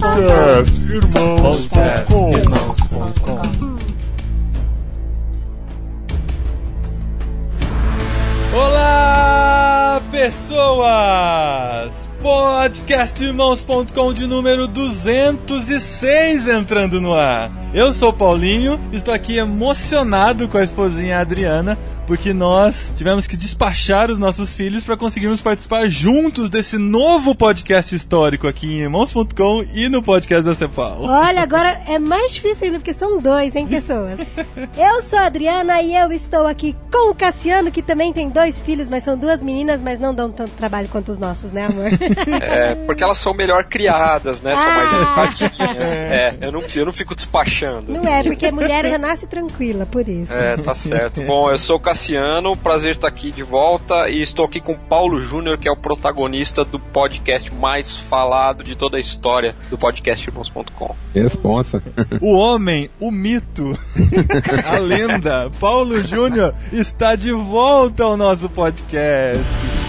Podcast Irmãos.com Olá, pessoas! Podcastirmãos.com de número 206 entrando no ar. Eu sou Paulinho, estou aqui emocionado com a esposinha Adriana, porque nós tivemos que despachar os nossos filhos para conseguirmos participar juntos desse novo podcast histórico aqui em irmãos.com e no podcast da Cepal. Olha, agora é mais difícil ainda, porque são dois, hein, pessoas? Eu sou a Adriana e eu estou aqui com o Cassiano, que também tem dois filhos, mas são duas meninas, mas não dão tanto trabalho quanto os nossos, né, amor? É, porque elas são melhor criadas, né? São mais Ah. educadinhas. É, eu não, eu não fico despachando. Não é, porque a mulher já nasce tranquila, por isso. É, tá certo. Bom, eu sou o Cassiano, prazer estar aqui de volta e estou aqui com o Paulo Júnior, que é o protagonista do podcast mais falado de toda a história do podcast Irmãos.com. Responsa. O homem, o mito, a lenda, Paulo Júnior está de volta ao nosso podcast.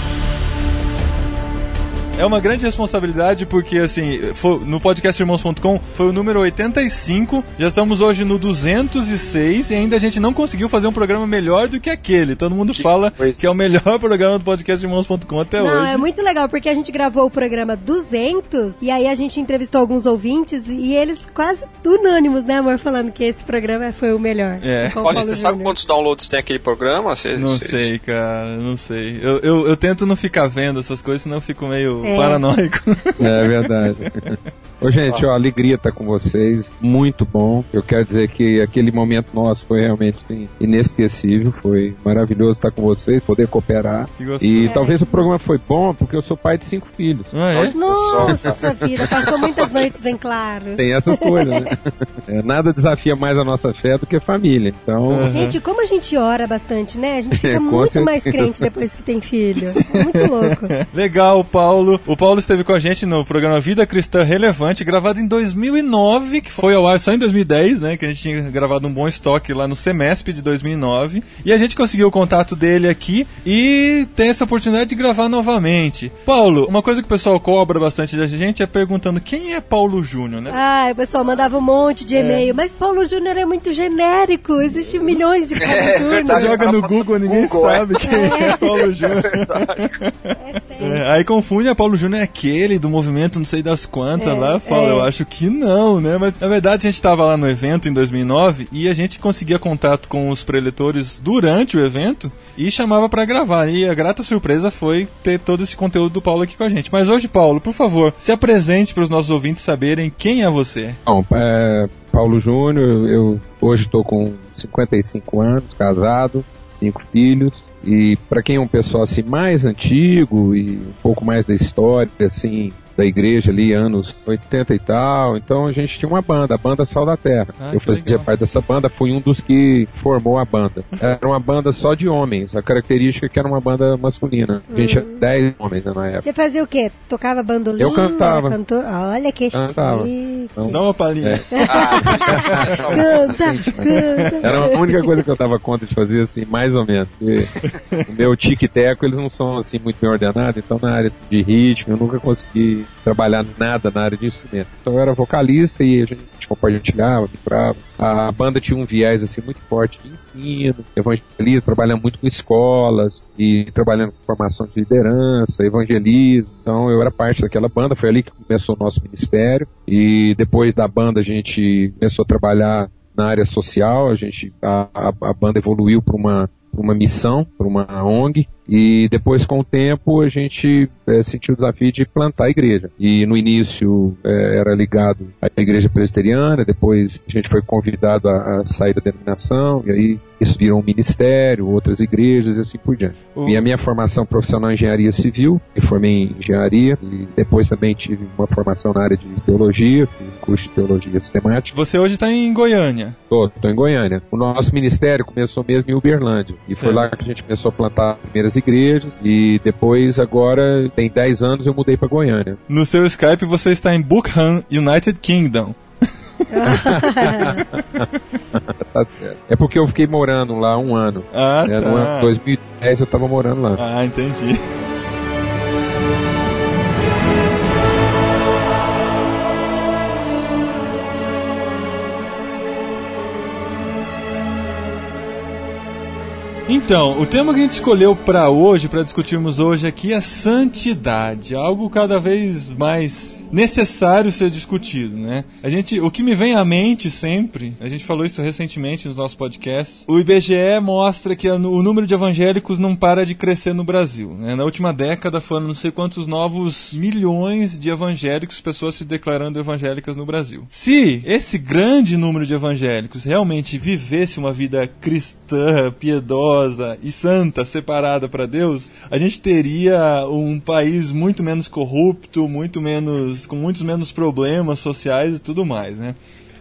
É uma grande responsabilidade porque, assim, foi- no podcast irmãos.com foi o número 85, já estamos hoje no 206 e ainda a gente não conseguiu fazer um programa melhor do que aquele. Todo mundo fala coisa. que é o melhor programa do podcast irmãos.com até Não, hoje. é muito legal, porque a gente gravou o programa 200 e aí a gente entrevistou alguns ouvintes e eles quase unânimos, né, amor, falando que esse programa foi o melhor. É. Com o Paulinho, Paulo você sabe quantos downloads tem aquele programa? Você- Não você- sei, cara, não sei. Eu, eu, eu tento não ficar vendo essas coisas, senão eu fico meio É. paranoico. É verdade. Ô, gente, ó, alegria estar com vocês. Muito bom. Eu quero dizer que aquele momento nosso foi realmente assim, inesquecível. Foi maravilhoso estar com vocês, poder cooperar. E talvez o programa foi bom porque eu sou pai de cinco filhos. Ah, é? Nossa vida, passou muitas noites em claro. Tem essas coisas, né? É, nada desafia mais a nossa fé do que família. Então, Gente, como a gente ora bastante, né? A gente fica É, muito mais certeza. crente depois que tem filho. É muito louco. Legal, Paulo. O Paulo esteve com a gente no programa Vida Cristã Relevante, gravado em 2009, que foi ao ar só em 2010, né? Que a gente tinha gravado um bom estoque lá no Semesp de 2009. E a gente conseguiu o contato dele aqui e tem essa oportunidade de gravar novamente. Paulo, uma coisa que o pessoal cobra bastante da gente é perguntando quem é Paulo Júnior, né? Ai, o pessoal mandava um monte de e-mail, mas Paulo Júnior é muito genérico, existem milhões de Paulo Você Júnior. joga no Google, ninguém Google, é. sabe quem é Paulo Júnior. É, aí confunde a Paulo Júnior é aquele do movimento não sei das quantas É, lá, fala, é. eu acho que não, né? Mas na verdade a gente tava lá no evento em 2009 e a gente conseguia contato com os preletores durante o evento e chamava pra gravar. E a grata surpresa foi ter todo esse conteúdo do Paulo aqui com a gente. Mas hoje, Paulo, por favor, se apresente para os nossos ouvintes saberem quem é você. bom, é, Paulo Júnior, eu hoje estou com 55 anos, casado, cinco filhos. E para quem é um pessoal assim mais antigo e um pouco mais da história, assim, da igreja ali, anos 80 e tal, então a gente tinha uma banda, a banda Sal da Terra. Ah, eu fazia legal. parte dessa banda, fui um dos que formou a banda. Era uma banda só de homens, a característica é que era uma banda masculina. A gente tinha 10 homens né, na época. Você fazia o quê? Tocava bandolim? Eu cantava. Cantor? Olha que Cantava. chique. Então, Dá uma palhinha. Ah, essa- Canta, canta. Era a única coisa que eu dava conta de fazer, assim, mais ou menos. Porque o meu tic-teco, eles não são, assim, muito bem ordenados, então na área assim, de ritmo, eu nunca consegui trabalhar nada na área de instrumento. Então eu era vocalista e a gente compartilhava, vibrava. A banda tinha um viés, assim, muito forte de ensino, evangelismo, trabalhando muito com escolas e trabalhando com formação de liderança, evangelismo. Então eu era parte daquela banda, foi ali que começou o nosso ministério. E depois da banda a gente começou a trabalhar na área social, a gente a, a, a banda evoluiu para uma uma missão, para uma ONG e depois com o tempo a gente eh, sentiu o desafio de plantar a igreja e no início eh, era ligado à igreja presbiteriana, depois a gente foi convidado a, a sair da denominação e aí isso virou um ministério, outras igrejas e assim por diante. O- E a minha formação profissional em engenharia civil, me formei em engenharia e depois também tive uma formação na área de teologia, curso de teologia sistemática. Você hoje está em Goiânia. Tô, tô em Goiânia. O nosso ministério começou mesmo em Uberlândia. E foi Certo. lá que a gente começou a plantar as primeiras igrejas. E depois, agora, tem 10 anos, eu mudei pra Goiânia. No seu Skype você está em Buchan, United Kingdom. Tá certo. É porque eu fiquei morando lá um ano. Ah, É, tá. No ano 2010 eu tava morando lá. Ah, entendi. Então, o tema que a gente escolheu para hoje, para discutirmos hoje aqui é santidade, algo cada vez mais necessário ser discutido, né? A gente, o que me vem à mente sempre, a gente falou isso recentemente nos nossos podcasts, o IBGE mostra que o número de evangélicos não para de crescer no Brasil. Né? Na última década foram não sei quantos novos milhões de evangélicos, pessoas se declarando evangélicas no Brasil. Se esse grande número de evangélicos realmente vivesse uma vida cristã, piedosa, piedosa e santa, separada para Deus, a gente teria um país muito menos corrupto, muito menos com muitos menos problemas sociais e tudo mais, né?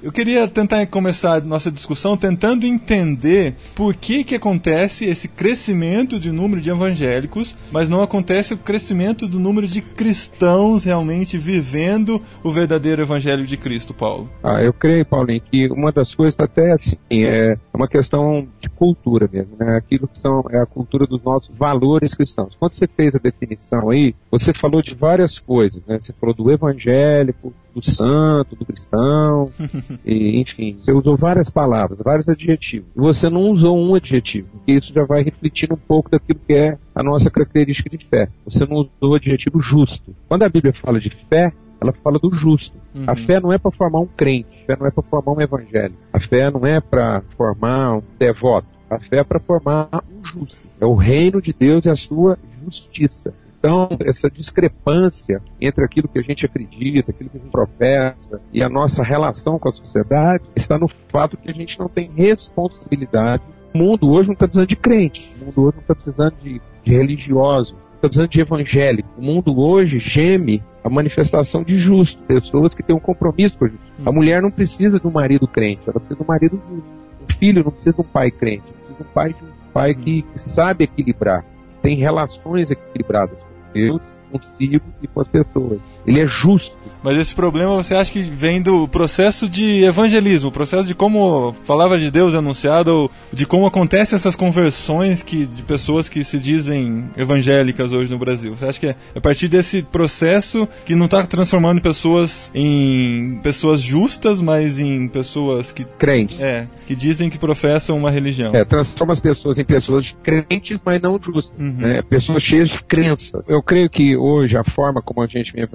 Eu queria tentar começar nossa discussão tentando entender por que que acontece esse crescimento de número de evangélicos, mas não acontece o crescimento do número de cristãos realmente vivendo o verdadeiro evangelho de Cristo, Paulo. Ah, eu creio, Paulinho, que uma das coisas até assim é uma questão de cultura mesmo, né? Aquilo que são é a cultura dos nossos valores cristãos. Quando você fez a definição aí, você falou de várias coisas, né? Você falou do evangélico, do santo, do cristão, e, enfim, você usou várias palavras, vários adjetivos. E você não usou um adjetivo, porque isso já vai refletir um pouco daquilo que é a nossa característica de fé. Você não usou o adjetivo justo. Quando a Bíblia fala de fé, ela fala do justo. Uhum. A fé não é para formar um crente, a fé não é para formar um evangélico, a fé não é para formar um devoto, a fé é para formar um justo. É o reino de Deus e a sua justiça. Então, essa discrepância entre aquilo que a gente acredita, aquilo que a gente professa e a nossa relação com a sociedade está no fato que a gente não tem responsabilidade. O mundo hoje não está precisando de crente, o mundo hoje não está precisando de, de religioso, está precisando de evangélico. O mundo hoje geme a manifestação de justo, pessoas que têm um compromisso com a justiça. A mulher não precisa de um marido crente, ela precisa de um marido justo. Um filho não precisa de um pai crente, precisa de um pai, de um pai que, que sabe equilibrar tem relações equilibradas Deus, consigo e com as pessoas. Ele é justo. Mas esse problema você acha que vem do processo de evangelismo, o processo de como a palavra de Deus é anunciada, ou de como acontecem essas conversões que, de pessoas que se dizem evangélicas hoje no Brasil. Você acha que é a partir desse processo que não está transformando pessoas em pessoas justas, mas em pessoas que. Crentes. É, que dizem que professam uma religião. É, transforma as pessoas em pessoas crentes, mas não justas. Uhum. Né? Pessoas cheias de crenças. Eu creio que hoje a forma como a gente vem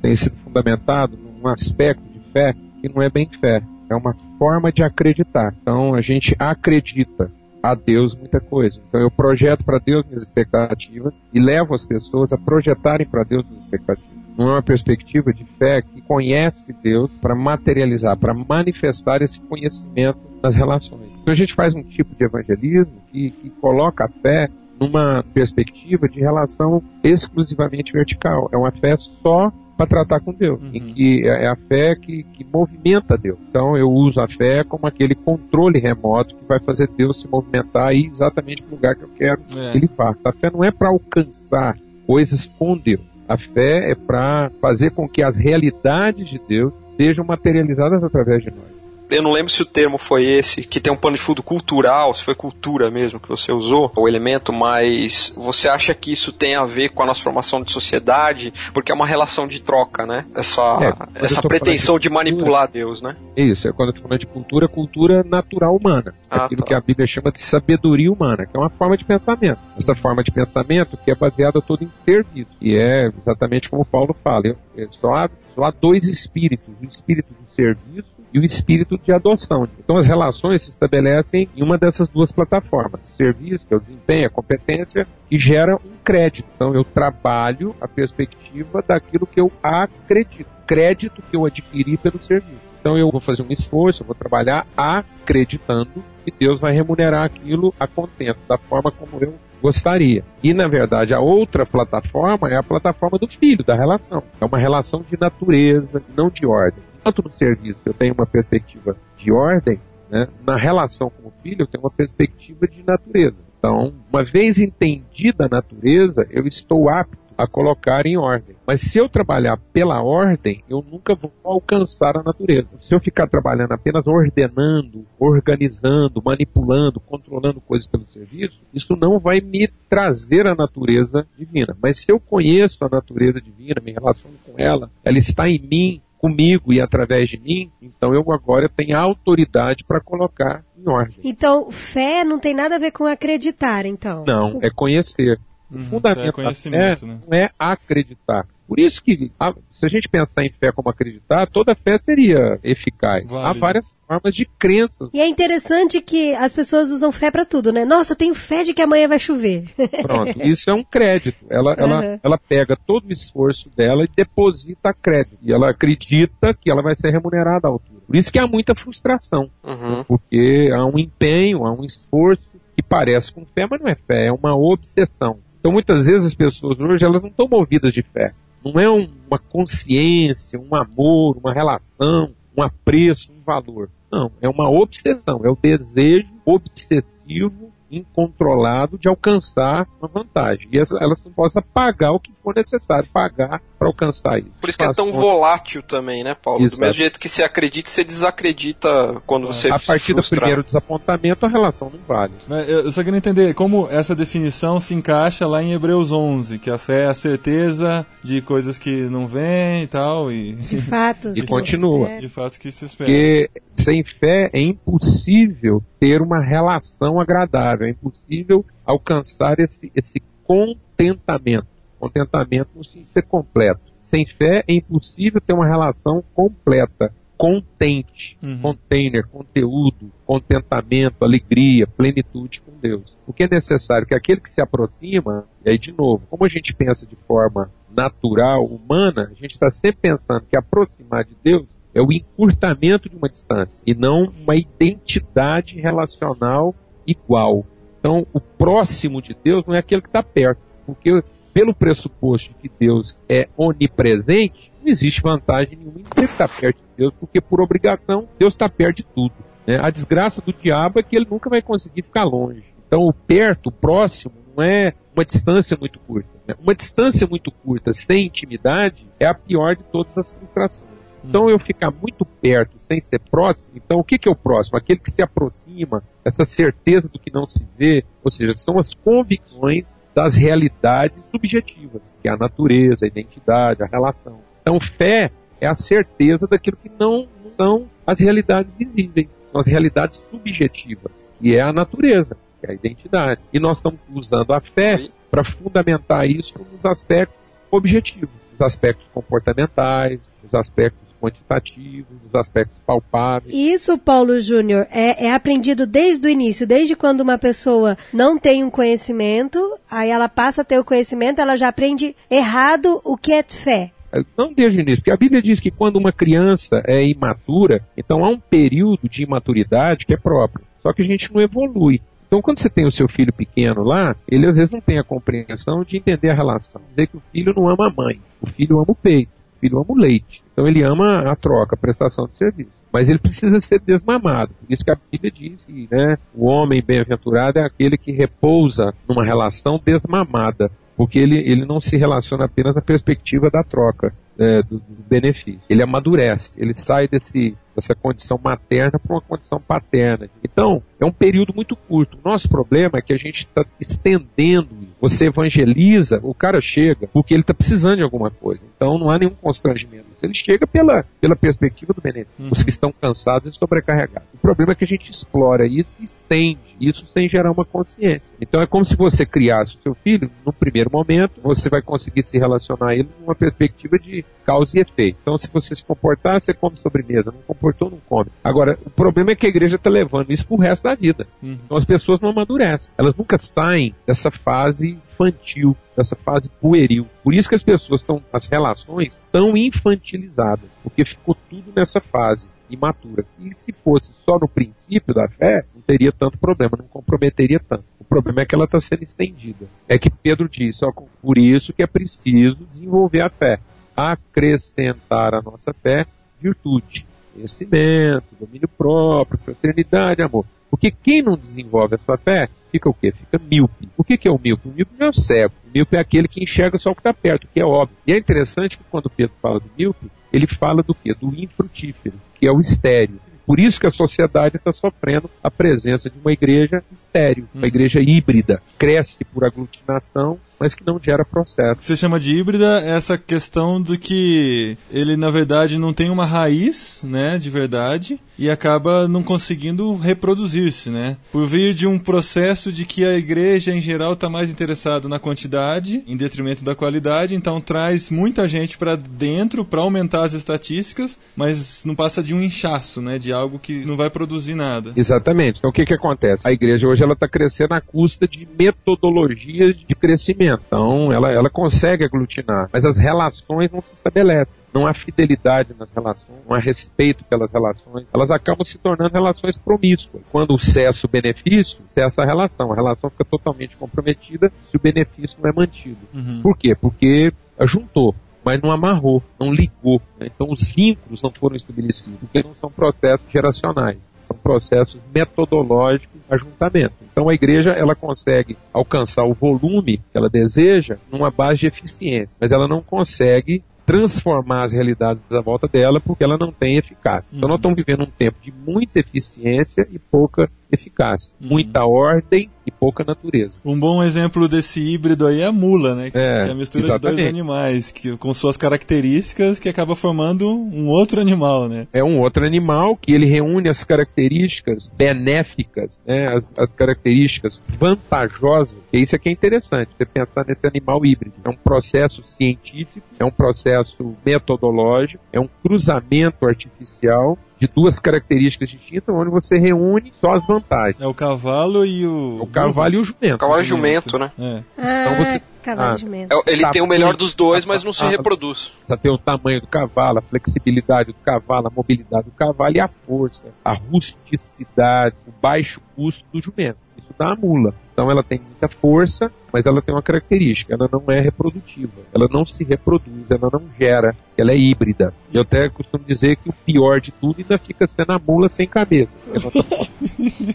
tem sido fundamentado num aspecto de fé que não é bem fé, é uma forma de acreditar. Então a gente acredita a Deus muita coisa. Então eu projeto para Deus minhas expectativas e levo as pessoas a projetarem para Deus minhas expectativas. Não é uma perspectiva de fé que conhece Deus para materializar, para manifestar esse conhecimento nas relações. Então a gente faz um tipo de evangelismo que, que coloca a fé numa perspectiva de relação exclusivamente vertical. É uma fé só para tratar com Deus, uhum. em que é, é a fé que, que movimenta Deus. Então eu uso a fé como aquele controle remoto que vai fazer Deus se movimentar e exatamente no lugar que eu quero é. que ele vá. A fé não é para alcançar coisas com Deus. A fé é para fazer com que as realidades de Deus sejam materializadas através de nós eu não lembro se o termo foi esse, que tem um pano de fundo cultural, se foi cultura mesmo que você usou, o elemento, mas você acha que isso tem a ver com a nossa formação de sociedade? Porque é uma relação de troca, né? Essa, é, essa pretensão de, de, manipular Deus, né? Isso, é quando eu tô falando de cultura, cultura natural humana. Ah, aquilo tá. que a Bíblia chama de sabedoria humana, que é uma forma de pensamento. Essa forma de pensamento que é baseada toda em serviço. E é exatamente como Paulo fala. Eu, eu só, há, só há dois espíritos, o espírito do serviço e o espírito de adoção. Então as relações se estabelecem em uma dessas duas plataformas, serviço, que é o desempenho, a competência, que gera um crédito. Então eu trabalho a perspectiva daquilo que eu acredito, crédito que eu adquiri pelo serviço. Então eu vou fazer um esforço, eu vou trabalhar acreditando que Deus vai remunerar aquilo a contento, da forma como eu gostaria. E na verdade a outra plataforma é a plataforma do filho, da relação. É uma relação de natureza, não de ordem tanto no serviço eu tenho uma perspectiva de ordem, né, na relação com o filho eu tenho uma perspectiva de natureza. Então, uma vez entendida a natureza, eu estou apto a colocar em ordem. Mas se eu trabalhar pela ordem, eu nunca vou alcançar a natureza. Se eu ficar trabalhando apenas ordenando, organizando, manipulando, controlando coisas pelo serviço, isso não vai me trazer a natureza divina. Mas se eu conheço a natureza divina, me relaciono com ela, ela está em mim, comigo e através de mim, então eu agora tenho autoridade para colocar em em ordem. Então, fé não tem nada a ver com acreditar, então. Não, é conhecer. O Uhum, fundamento é da conhecimento, fé né? não é acreditar. Por isso que, se a gente pensar em fé como acreditar, toda fé seria eficaz. Há Válido. várias formas de crenças. E é interessante que as pessoas usam fé pra tudo, né? Nossa, eu tenho fé de que amanhã vai chover. Pronto, isso é um crédito. Ela, ela, Uhum. ela pega todo o esforço dela e deposita crédito. E ela acredita que ela vai ser remunerada à altura. Por isso que há muita frustração. Uhum. Porque há um empenho, há um esforço que parece com fé, mas não é fé, é uma obsessão. Então muitas vezes as pessoas hoje elas não estão movidas de fé. Não é um- uma consciência, um amor, uma relação, um apreço, um valor. Não, é uma obsessão, é o desejo obsessivo, incontrolado de alcançar uma vantagem. E elas não possam pagar o que for necessário pagar para alcançar isso. Por isso que é tão volátil também, né, Paulo? Do Exato. mesmo jeito que você acredita, você desacredita quando você A se partir do primeiro desapontamento, a relação não vale. Mas eu só queria entender como essa definição se encaixa lá em Hebreus 11, que a fé é a certeza de coisas que não vêm e tal, e De fato. E continua. É. de fatos que se esperam. Porque sem fé é impossível ter uma relação agradável, é impossível alcançar esse, esse contentamento. Contentamento no ser completo. Sem fé é impossível ter uma relação completa, contente, Uhum. container, conteúdo, contentamento, alegria, plenitude com Deus. O que é necessário que aquele que se aproxima, e aí de novo, como a gente pensa de forma natural, humana, a gente está sempre pensando que aproximar de Deus é o encurtamento de uma distância e não uma identidade relacional igual. Então, o próximo de Deus não é aquele que está perto, porque pelo pressuposto de que Deus é onipresente, não existe vantagem nenhuma em ter que estar perto de Deus, porque por obrigação Deus está perto de tudo. né? A desgraça do diabo é que ele nunca vai conseguir ficar longe. Então, o perto, o próximo, não é uma distância muito curta. né? Uma distância muito curta, sem intimidade, é a pior de todas as frustrações. Então eu ficar muito perto sem ser próximo, então o que, que é o próximo? Aquele que se aproxima, essa certeza do que não se vê, ou seja, são as convicções das realidades subjetivas, que é a natureza, a identidade, a relação. Então fé é a certeza daquilo que não são as realidades visíveis, são as realidades subjetivas, que é a natureza, que é a identidade. E nós estamos usando a fé para fundamentar isso nos aspectos objetivos, nos aspectos comportamentais, nos aspectos quantitativos, nos aspectos palpáveis. Isso, Paulo Júnior, é, é aprendido desde o início, desde quando uma pessoa não tem um conhecimento, aí ela passa a ter o conhecimento, ela já aprende errado o que é fé. Não desde o início, porque a Bíblia diz que quando uma criança é imatura, então há um período de imaturidade que é próprio. Só que a gente não evolui. Então, quando você tem o seu filho pequeno lá, ele às vezes não tem a compreensão de entender a relação. Dizer que o filho não ama a mãe, o filho ama o peito, filho ama o leite. Então, ele ama a troca, a prestação de serviço. Mas ele precisa ser desmamado. Por isso que a Bíblia diz que né, o homem bem-aventurado é aquele que repousa numa relação desmamada. Porque ele, ele não se relaciona apenas na perspectiva da troca, é, do, do benefício. Ele amadurece, ele sai desse, dessa condição materna para uma condição paterna. Então, é um período muito curto. O nosso problema é que a gente está estendendo. Você evangeliza, o cara chega porque ele está precisando de alguma coisa. Então, não há nenhum constrangimento. Ele chega pela, pela perspectiva do benefício. Uhum. Os que estão cansados e sobrecarregados. O problema é que a gente explora isso e estende isso sem gerar uma consciência. Então, é como se você criasse o seu filho, no primeiro momento, você vai conseguir se relacionar a ele numa perspectiva de causa e efeito. Então, se você se comportar, você come sobremesa. Não comportou, não come. Agora, o problema é que a igreja está levando isso pro resto da vida. Uhum. Então, as pessoas não amadurecem. Elas nunca saem dessa fase infantil, dessa fase pueril. Por isso que as pessoas estão, as relações tão infantilizadas, porque ficou tudo nessa fase imatura. E se fosse só no princípio da fé, não teria tanto problema, não comprometeria tanto. O problema é que ela está sendo estendida. É que Pedro diz, ó, por isso que é preciso desenvolver a fé. Acrescentar à nossa fé virtude, conhecimento, domínio próprio, fraternidade, amor. Porque quem não desenvolve a sua fé, fica o quê? Fica míope. O que, que é o míope? O míope não é o cego. O míope é aquele que enxerga só o que está perto, que é óbvio. E é interessante que quando Pedro fala do míope, ele fala do quê? Do infrutífero, que é o estéreo. Por isso que a sociedade está sofrendo a presença de uma igreja estéreo, uma Uhum. igreja híbrida. Cresce por aglutinação mas que não gera processo. Você chama de híbrida essa questão do que ele, na verdade, não tem uma raiz, né, de verdade, e acaba não conseguindo reproduzir-se, né? Por vir de um processo de que a igreja, em geral, está mais interessada na quantidade, em detrimento da qualidade, então traz muita gente para dentro para aumentar as estatísticas, mas não passa de um inchaço, né, de algo que não vai produzir nada. Exatamente. Então o que que acontece? A igreja hoje ela está crescendo à custa de metodologias de crescimento. Então ela, ela consegue aglutinar, mas as relações não se estabelecem. Não há fidelidade nas relações, não há respeito pelas relações. Elas acabam se tornando relações promíscuas. Quando cessa o benefício, cessa a relação. A relação fica totalmente comprometida se o benefício não é mantido. Uhum. Por quê? Porque juntou mas não amarrou, não ligou. né? Então os vínculos não foram estabelecidos, porque não são processos geracionais, são processos metodológicos de ajuntamento. Então a igreja ela consegue alcançar o volume que ela deseja numa base de eficiência, mas ela não consegue transformar as realidades à volta dela porque ela não tem eficácia. Então nós estamos vivendo um tempo de muita eficiência e pouca eficácia, muita ordem e pouca natureza. Um bom exemplo desse híbrido aí é a mula, né? Que É, é a mistura de exatamente. dois animais, que, com suas características, que acaba formando um outro animal, né? é um outro animal que ele reúne as características benéficas, né, as, as características vantajosas. E isso aqui é interessante, você pensar nesse animal híbrido. É um processo científico, é um processo metodológico, é um cruzamento artificial de duas características distintas, onde você reúne só as vantagens. É o cavalo e o. O cavalo e o jumento. Cavalo e jumento, né? É. Ah, Então você- cavalo ah. de. É- Ele Tá tem o melhor dos dois, mas não se Ah, reproduz. Precisa ter o tamanho do cavalo, a flexibilidade do cavalo, a mobilidade do cavalo e a força, a rusticidade, o baixo custo do jumento. Isso dá a mula. Então ela tem muita força, mas ela tem uma característica, ela não é reprodutiva. Ela não se reproduz, ela não gera, ela é híbrida. Eu até costumo dizer que o pior de tudo ainda fica sendo a mula sem cabeça. Nós estamos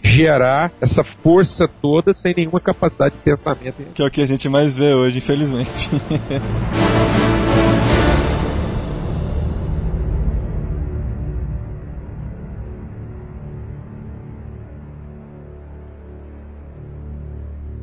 gerar essa força toda sem nenhuma capacidade de pensamento. Que é o que a gente mais vê hoje, infelizmente.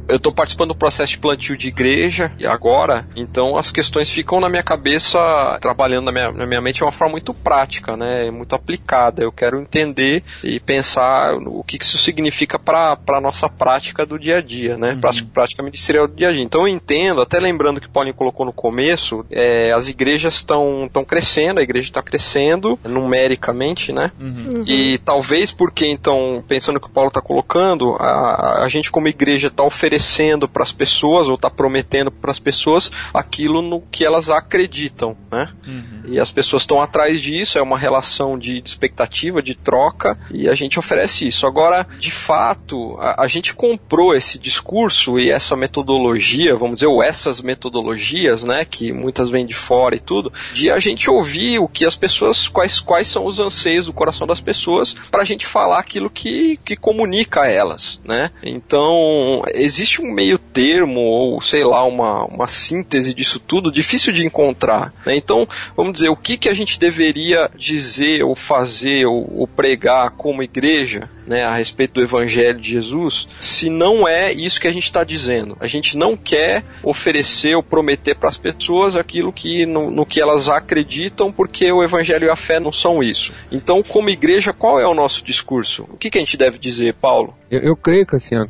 Eu estou participando do processo de plantio de igreja e agora, então as questões ficam na minha cabeça, trabalhando na minha, na minha mente de uma forma muito prática, né? Muito aplicada. Eu quero entender e pensar no- o que que isso significa para a nossa prática do dia a dia, né? Prá- Prática ministerial do dia a dia. Então eu entendo, até lembrando que o Paulinho colocou no começo, é, as igrejas estão crescendo, a igreja está crescendo numericamente, né? E talvez porque, então, pensando no que o Paulo está colocando, a, a gente como igreja está oferecendo para as pessoas, ou está prometendo para as pessoas, aquilo no que elas acreditam, né? E as pessoas estão atrás disso, é uma relação de, de expectativa, de troca, e a gente oferece isso. Agora, de fato, a, a gente comprou esse discurso e essa metodologia, vamos dizer, ou essas metodologias, né, que muitas vêm de fora e tudo, de a gente ouvir o que as pessoas, quais, quais são os anseios do coração das pessoas, para a gente falar aquilo que, que comunica a elas, né? Então, existe um meio termo, ou sei lá, uma, uma síntese disso tudo, difícil de encontrar, né? Então, vamos dizer, o que, que a gente deveria dizer, ou fazer, ou, ou pregar como igreja, né, a respeito do Evangelho de Jesus, se não é isso que a gente está dizendo. A gente não quer oferecer ou prometer para as pessoas aquilo que no, no que elas acreditam, porque o Evangelho e a fé não são isso. Então, como igreja, qual é o nosso discurso? O que, que a gente deve dizer, Paulo? Eu, eu creio que, assim, a,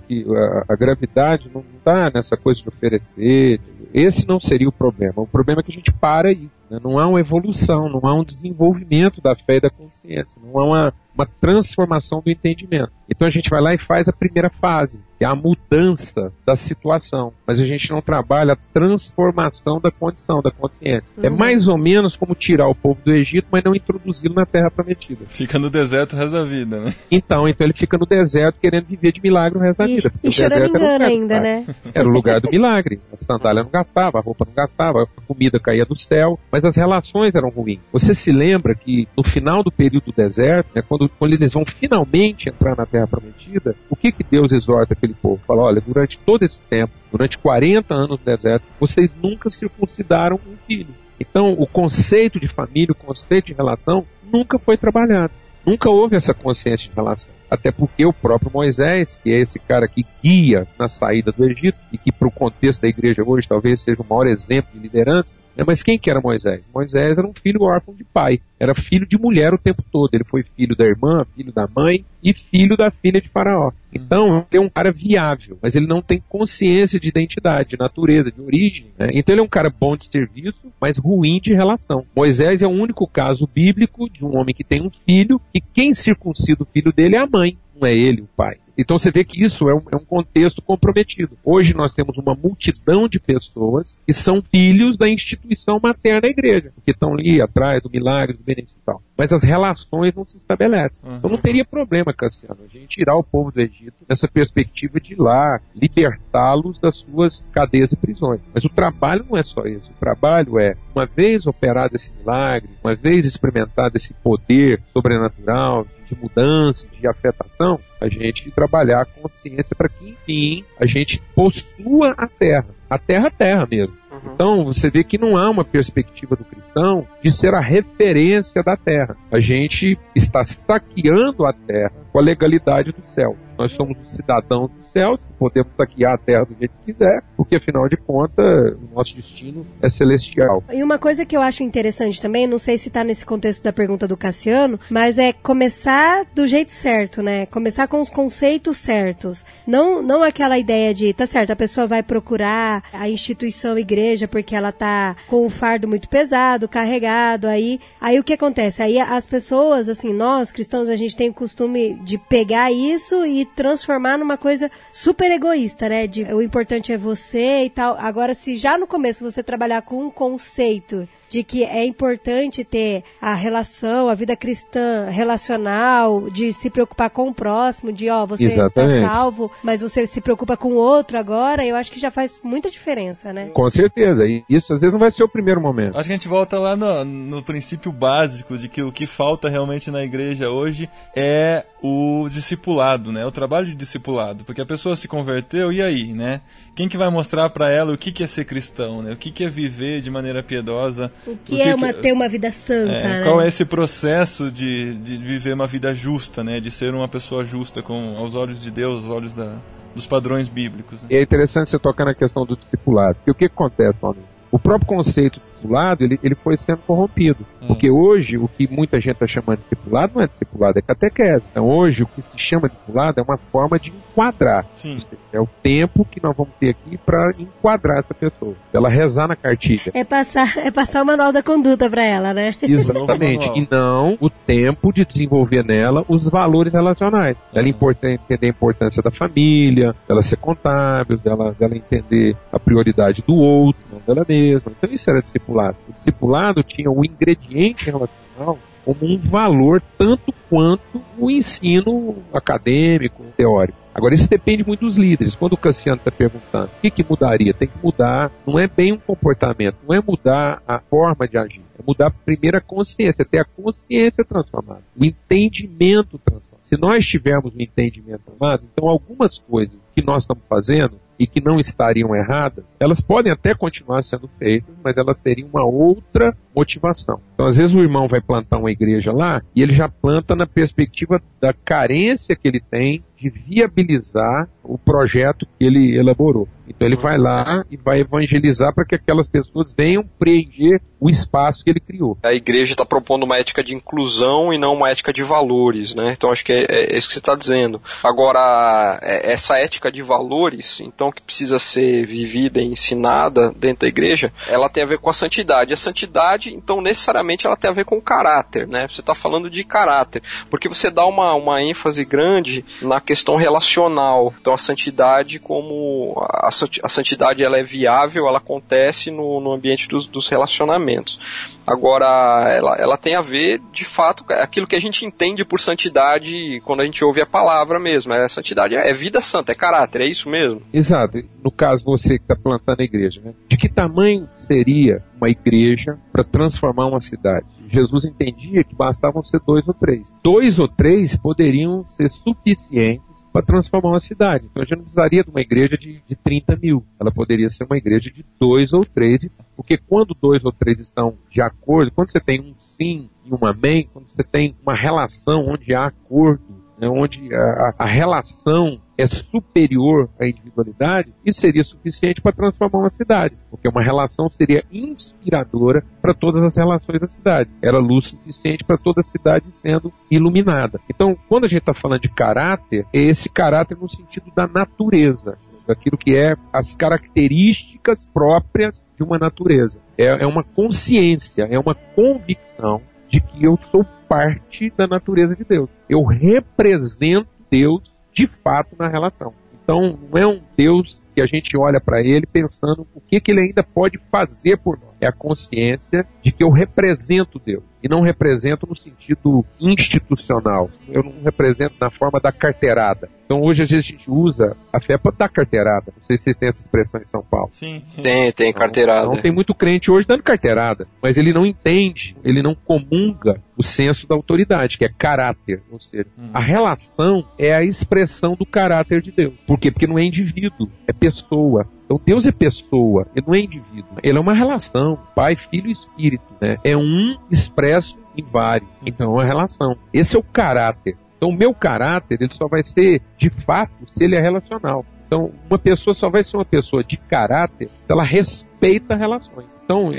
a gravidade não está nessa coisa de oferecer. Esse não seria o problema. O problema é que a gente para aí. né? Não há uma evolução, não há um desenvolvimento da fé e da consciência, não há uma, uma transformação do entendimento. Então a gente vai lá e faz a primeira fase, é a mudança da situação. Mas a gente não trabalha a transformação da condição, da consciência. É mais ou menos como tirar o povo do Egito, mas não introduzi-lo na Terra Prometida. Fica no deserto o resto da vida, né? Então, então ele fica no deserto querendo viver de milagre o resto da E, vida. e o deserto era o choramingando lugar do ainda, milagre. né? Era o lugar do milagre. A sandália não gastava, a roupa não gastava, a comida caía do céu, mas as relações eram ruins. Você se lembra que no final do período do deserto, né, quando, quando eles vão finalmente entrar na Terra Prometida, o que, que Deus exorta aquele povo? Fala, olha, durante todo esse tempo, durante 40 anos no deserto, vocês nunca circuncidaram um filho. Então, o conceito de família, o conceito de relação, nunca foi trabalhado. Nunca houve essa consciência de relação. Até porque o próprio Moisés, que é esse cara que guia na saída do Egito e que para o contexto da igreja hoje talvez seja o maior exemplo de liderança, né? mas quem que era Moisés? Moisés era um filho órfão de pai, era filho de mulher o tempo todo. Ele foi filho da irmã, filho da mãe e filho da filha de Faraó. Então, ele é um cara viável, mas ele não tem consciência de identidade, de natureza, de origem. Né? Então, ele é um cara bom de serviço, mas ruim de relação. Moisés é o único caso bíblico de um homem que tem um filho, e quem circuncida o filho dele é a mãe, não é ele o pai. Então você vê que isso é um, é um, contexto comprometido. Hoje nós temos uma multidão de pessoas que são filhos da instituição materna igreja, que estão ali atrás do milagre, do benefício e tal. Mas as relações não se estabelecem. Uhum. Então não teria problema, Cassiano, a gente tirar o povo do Egito nessa perspectiva de ir lá libertá-los das suas cadeias e prisões. Mas o trabalho não é só isso. O trabalho é, uma vez operado esse milagre, uma vez experimentado esse poder sobrenatural, de mudança, de afetação, a gente trabalhar a consciência para que, enfim, a gente possua a terra. A terra, a terra mesmo. Uhum. Então, você vê que não há uma perspectiva do cristão de ser a referência da terra. A gente está saqueando a terra com a legalidade do céu. Nós somos os cidadãos dos céus, podemos saquear a terra do jeito que quiser, porque afinal de contas, o nosso destino é celestial. E uma coisa que eu acho interessante também, não sei se está nesse contexto da pergunta do Cassiano, mas é começar do jeito certo, né? Começar com os conceitos certos. Não, não aquela ideia de, tá certo, a pessoa vai procurar a instituição igreja porque ela tá com o fardo muito pesado, carregado, aí, aí o que acontece? Aí as pessoas, assim, nós cristãos, a gente tem o costume de pegar isso e transformar numa coisa super egoísta, né? De o importante é você e tal. Agora, se já no começo você trabalhar com um conceito de que é importante ter a relação, a vida cristã relacional, de se preocupar com o próximo, de ó, você está salvo, mas você se preocupa com o outro agora, eu acho que já faz muita diferença, né? Com certeza. E isso às vezes não vai ser o primeiro momento. Acho que a gente volta lá no, no princípio básico de que o que falta realmente na igreja hoje é o discipulado, né? O trabalho de discipulado, porque a pessoa se converteu e aí, né? Quem que vai mostrar para ela o que que é ser cristão, né? O que que é viver de maneira piedosa? O que, o que é uma, que... ter uma vida santa, é, né? Qual é esse processo de, de viver uma vida justa, né? De ser uma pessoa justa com aos olhos de Deus, aos olhos da, dos padrões bíblicos. Né? E é interessante você tocar na questão do discipulado. Porque o que acontece, homem? O próprio conceito discipulado, ele, ele foi sendo corrompido. Hum. Porque hoje, o que muita gente está chamando de discipulado não é discipulado, é catequese. Então hoje, o que se chama de discipulado é uma forma de enquadrar. Sim. É o tempo que nós vamos ter aqui para enquadrar essa pessoa. Ela rezar na cartilha. É passar, é passar o manual da conduta para ela, né? Exatamente. e não o tempo de desenvolver nela os valores relacionais. Ela entender a importância da família, dela ser contábil, dela, dela entender a prioridade do outro, não dela mesma. Então isso era discipulado discipulado. O discipulado tinha o ingrediente relacional como um valor tanto quanto o ensino acadêmico, teórico. Agora, isso depende muito dos líderes. Quando o Cassiano está perguntando o que, que mudaria, tem que mudar, não é bem um comportamento, não é mudar a forma de agir, é mudar primeiro a consciência, ter a consciência transformada, o entendimento transformado. Se nós tivermos um entendimento transformado, então algumas coisas que nós estamos fazendo e que não estariam erradas, elas podem até continuar sendo feitas, mas elas teriam uma outra motivação. Então, às vezes o irmão vai plantar uma igreja lá e ele já planta na perspectiva da carência que ele tem de viabilizar o projeto que ele elaborou. Então ele vai lá e vai evangelizar para que aquelas pessoas venham preencher o espaço que ele criou. A igreja está propondo uma ética de inclusão e não uma ética de valores, né? Então acho que é, é isso que você está dizendo. Agora, é, essa ética de valores, então que precisa ser vivida e ensinada dentro da igreja, ela tem a ver com a santidade. A santidade, então necessariamente ela tem a ver com o caráter, né? Você está falando de caráter, porque você dá uma, uma ênfase grande na questão relacional. Então a santidade como a, santidade ela é viável, ela acontece no, no ambiente dos, dos relacionamentos. Agora, ela, ela tem a ver, de fato, aquilo que a gente entende por santidade quando a gente ouve a palavra mesmo. É, santidade é, é vida santa, é caráter, é isso mesmo? Exato. No caso, você que está plantando a igreja, né? de que tamanho seria uma igreja para transformar uma cidade? Jesus entendia que bastavam ser dois ou três. Dois ou três poderiam ser suficientes para transformar uma cidade. Então a gente não precisaria de uma igreja de, de 30 mil. Ela poderia ser uma igreja de dois ou três, porque quando dois ou três estão de acordo, quando você tem um sim e um amém, quando você tem uma relação onde há acordo, né, onde a, a relação é superior à individualidade, isso seria suficiente para transformar uma cidade, porque uma relação seria inspiradora para todas as relações da cidade. Era luz suficiente para toda a cidade sendo iluminada. Então, quando a gente está falando de caráter, é esse caráter no sentido da natureza, daquilo que é as características próprias de uma natureza. É, é uma consciência, é uma convicção de que eu sou parte da natureza de Deus. Eu represento Deus de fato na relação. Então, não é um Deus que a gente olha para ele pensando o que, que ele ainda pode fazer por nós. É a consciência de que eu represento Deus. E não represento no sentido institucional. Eu não represento na forma da carteirada. Então hoje às vezes a gente usa a fé para dar carteirada. Não sei se vocês têm essa expressão em São Paulo. Sim. Tem, tem carteirada. Então, tem muito crente hoje dando carteirada, mas ele não entende, ele não comunga o senso da autoridade, que é caráter. Ou seja, Hum. a relação é a expressão do caráter de Deus. Por quê? Porque não é indivíduo, é pessoa. Então Deus é pessoa, ele não é indivíduo. Ele é uma relação, pai, filho e espírito. Né? É um expresso em vários. Então é uma relação. Esse é o caráter. Então o meu caráter ele só vai ser de fato se ele é relacional. Então uma pessoa só vai ser uma pessoa de caráter se ela respeita relações. Então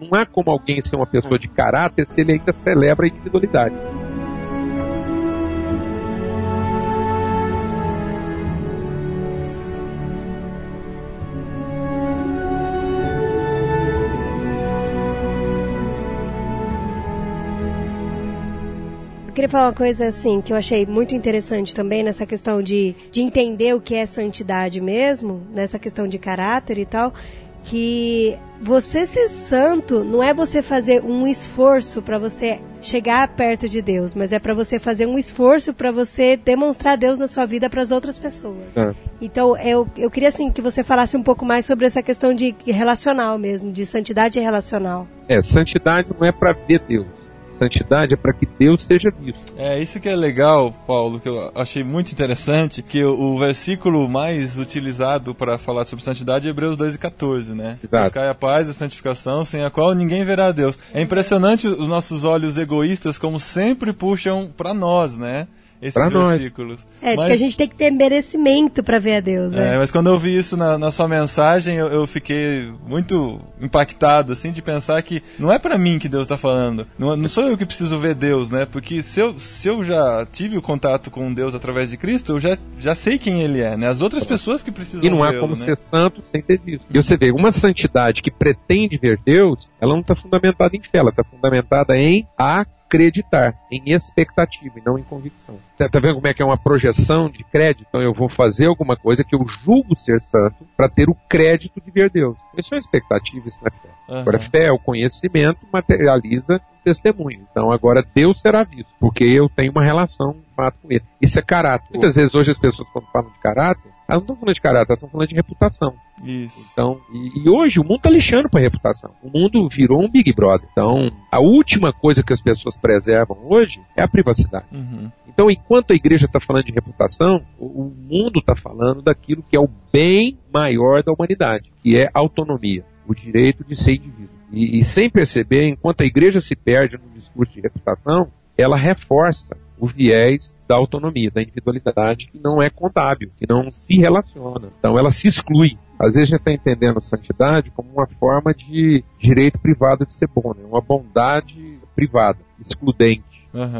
não há como alguém ser uma pessoa de caráter se ele ainda celebra a individualidade. Queria falar uma coisa assim que eu achei muito interessante também nessa questão de, de entender o que é santidade mesmo, nessa questão de caráter e tal, que você ser santo não é você fazer um esforço para você chegar perto de Deus, mas é para você fazer um esforço para você demonstrar Deus na sua vida para as outras pessoas. É. Então, eu, eu queria assim que você falasse um pouco mais sobre essa questão de relacional mesmo, de santidade relacional. É, santidade não é para ver Deus. Santidade é para que Deus seja visto. É, isso que é legal, Paulo, que eu achei muito interessante, que o, versículo mais utilizado para falar sobre santidade é Hebreus 2 e 14, né? Exato. Buscai a paz e a santificação, sem a qual ninguém verá a Deus. É impressionante os nossos olhos egoístas como sempre puxam para nós, né? Esses Pra nós. versículos. É, de Mas- que a gente tem que ter merecimento para ver a Deus, né? É, mas quando eu vi isso na, na sua mensagem, eu, eu fiquei muito impactado, assim, de pensar que não é pra mim que Deus tá falando. Não, não sou eu que preciso ver Deus, né? Porque se eu, se eu já tive o contato com Deus através de Cristo, eu já, já sei quem Ele é, né? As outras pessoas que precisam E não há como né? ser santo sem ter visto. E você vê, uma santidade que pretende ver Deus, ela não está fundamentada em fé, ela está fundamentada em acreditar, em expectativa e não em convicção. Tá, tá vendo como é que é uma projeção de crédito? Então eu vou fazer alguma coisa que eu julgo ser santo para ter o crédito de ver Deus. Isso é expectativa, isso não é fé. Aham. Agora, fé é o conhecimento, materializa o testemunho. Então, agora Deus será visto, porque eu tenho uma relação com ele. Isso é caráter. Muitas vezes hoje as pessoas, quando falam de caráter, elas não estão falando de caráter, elas estão falando de reputação. Isso. Então, e, e hoje o mundo está lixando para reputação. O mundo virou um Big Brother. Então, a última coisa que as pessoas preservam hoje é a privacidade. Uhum. Então, enquanto a igreja está falando de reputação, o, o mundo está falando daquilo que é o bem maior da humanidade, que é a autonomia, o direito de ser indivíduo. E, e sem perceber, enquanto a igreja se perde no discurso de reputação, ela reforça o viés da autonomia, da individualidade, que não é contábil, que não se relaciona. Então, ela se exclui. Às vezes a gente está entendendo santidade como uma forma de direito privado de ser bom, né? uma bondade privada, excludente.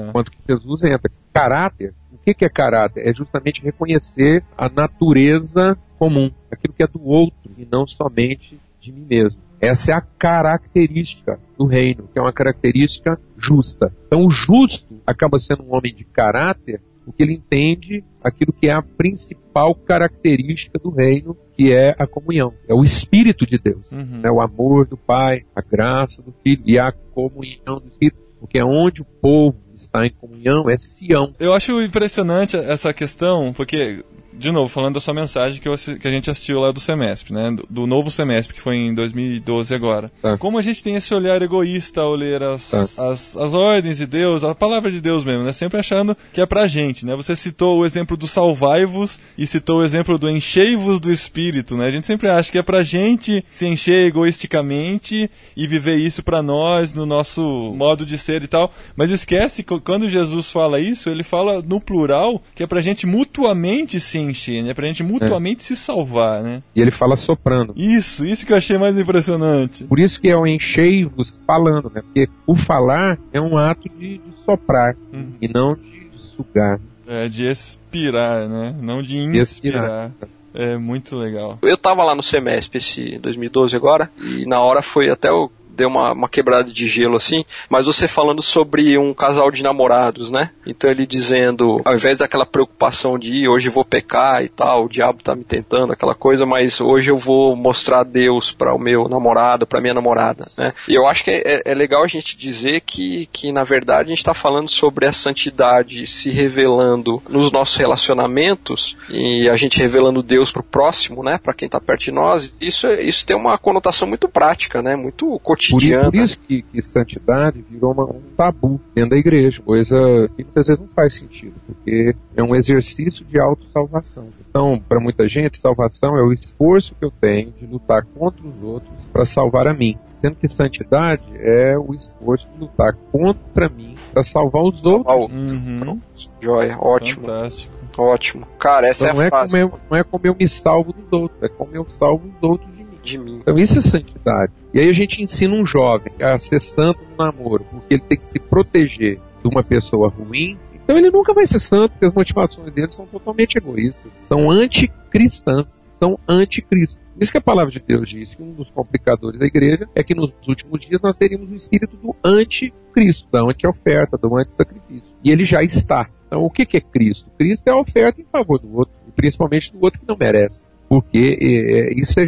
Enquanto que Jesus entra. Caráter, o que, que é caráter? É justamente reconhecer a natureza comum, aquilo que é do outro e não somente de mim mesmo. Essa é a característica do reino, que é uma característica justa. Então, o justo acaba sendo um homem de caráter porque ele entende aquilo que é a principal característica do reino, que é a comunhão. É o Espírito de Deus. Uhum. né? O amor do Pai, a graça do Filho e a comunhão do Espírito. Porque onde o povo está em comunhão é Sião. Eu acho impressionante essa questão, porque de novo, falando da sua mensagem que, eu, que a gente assistiu lá do semestre, né? Do, do novo semestre, que foi em 2012 agora. Tá. Como a gente tem esse olhar egoísta ao ler as, Tá. as, as ordens de Deus, a palavra de Deus mesmo, né? Sempre achando que é pra gente, né? Você citou o exemplo do salvai-vos e citou o exemplo do enchei-vos do Espírito, né? A gente sempre acha que é pra gente se encher egoisticamente e viver isso pra nós, no nosso modo de ser e tal. Mas esquece que quando Jesus fala isso, ele fala no plural que é pra gente mutuamente se encher, né? Pra gente mutuamente se salvar, né? E ele fala soprando. Isso, isso que eu achei mais impressionante. Por isso que é o enchei-vos falando, né? Porque o falar é um ato de, de soprar Uhum. e não de, de sugar. É, de expirar, né? Não de De inspirar. expirar. É muito legal. Eu tava lá no semestre esse 2012 agora, e na hora foi até o deu uma, uma quebrada de gelo assim, mas você falando sobre um casal de namorados, né? Então ele dizendo, ao invés daquela preocupação de "Ih, hoje vou pecar e tal, o diabo tá me tentando, aquela coisa, mas hoje eu vou mostrar Deus para o meu namorado, para minha namorada, né? E eu acho que é, é legal a gente dizer que, que na verdade a gente está falando sobre a santidade se revelando nos nossos relacionamentos e a gente revelando Deus pro próximo, né? Para quem tá perto de nós. Isso, é- isso tem uma conotação muito prática, né? Muito i- cotidiana. por isso que, que santidade virou uma- um tabu dentro da igreja, coisa que muitas vezes não faz sentido, porque é um exercício de autossalvação. Então, para muita gente, salvação é o esforço que eu tenho de lutar contra os outros para salvar a mim. Sendo que santidade é o esforço de lutar contra mim para salvar os Salvar outros. o- Uhum. Joia, ótimo, Fantástico. ótimo. Cara, essa Então, não, é é a frase como eu, não é como eu me salvo dos outros, é como eu salvo os outros de mim. Então isso é santidade. E aí a gente ensina um jovem a ser santo no namoro, porque ele tem que se proteger de uma pessoa ruim. Então ele nunca vai ser santo, porque as motivações dele são totalmente egoístas, são anticristãs, são anticristo. Por isso que a palavra de Deus diz que um dos complicadores da igreja é que nos últimos dias nós teríamos o espírito do anticristo, da anti-oferta, do anti-sacrifício. E ele já está. Então o que é Cristo? Cristo é a oferta em favor do outro, principalmente do outro que não merece porque é, isso é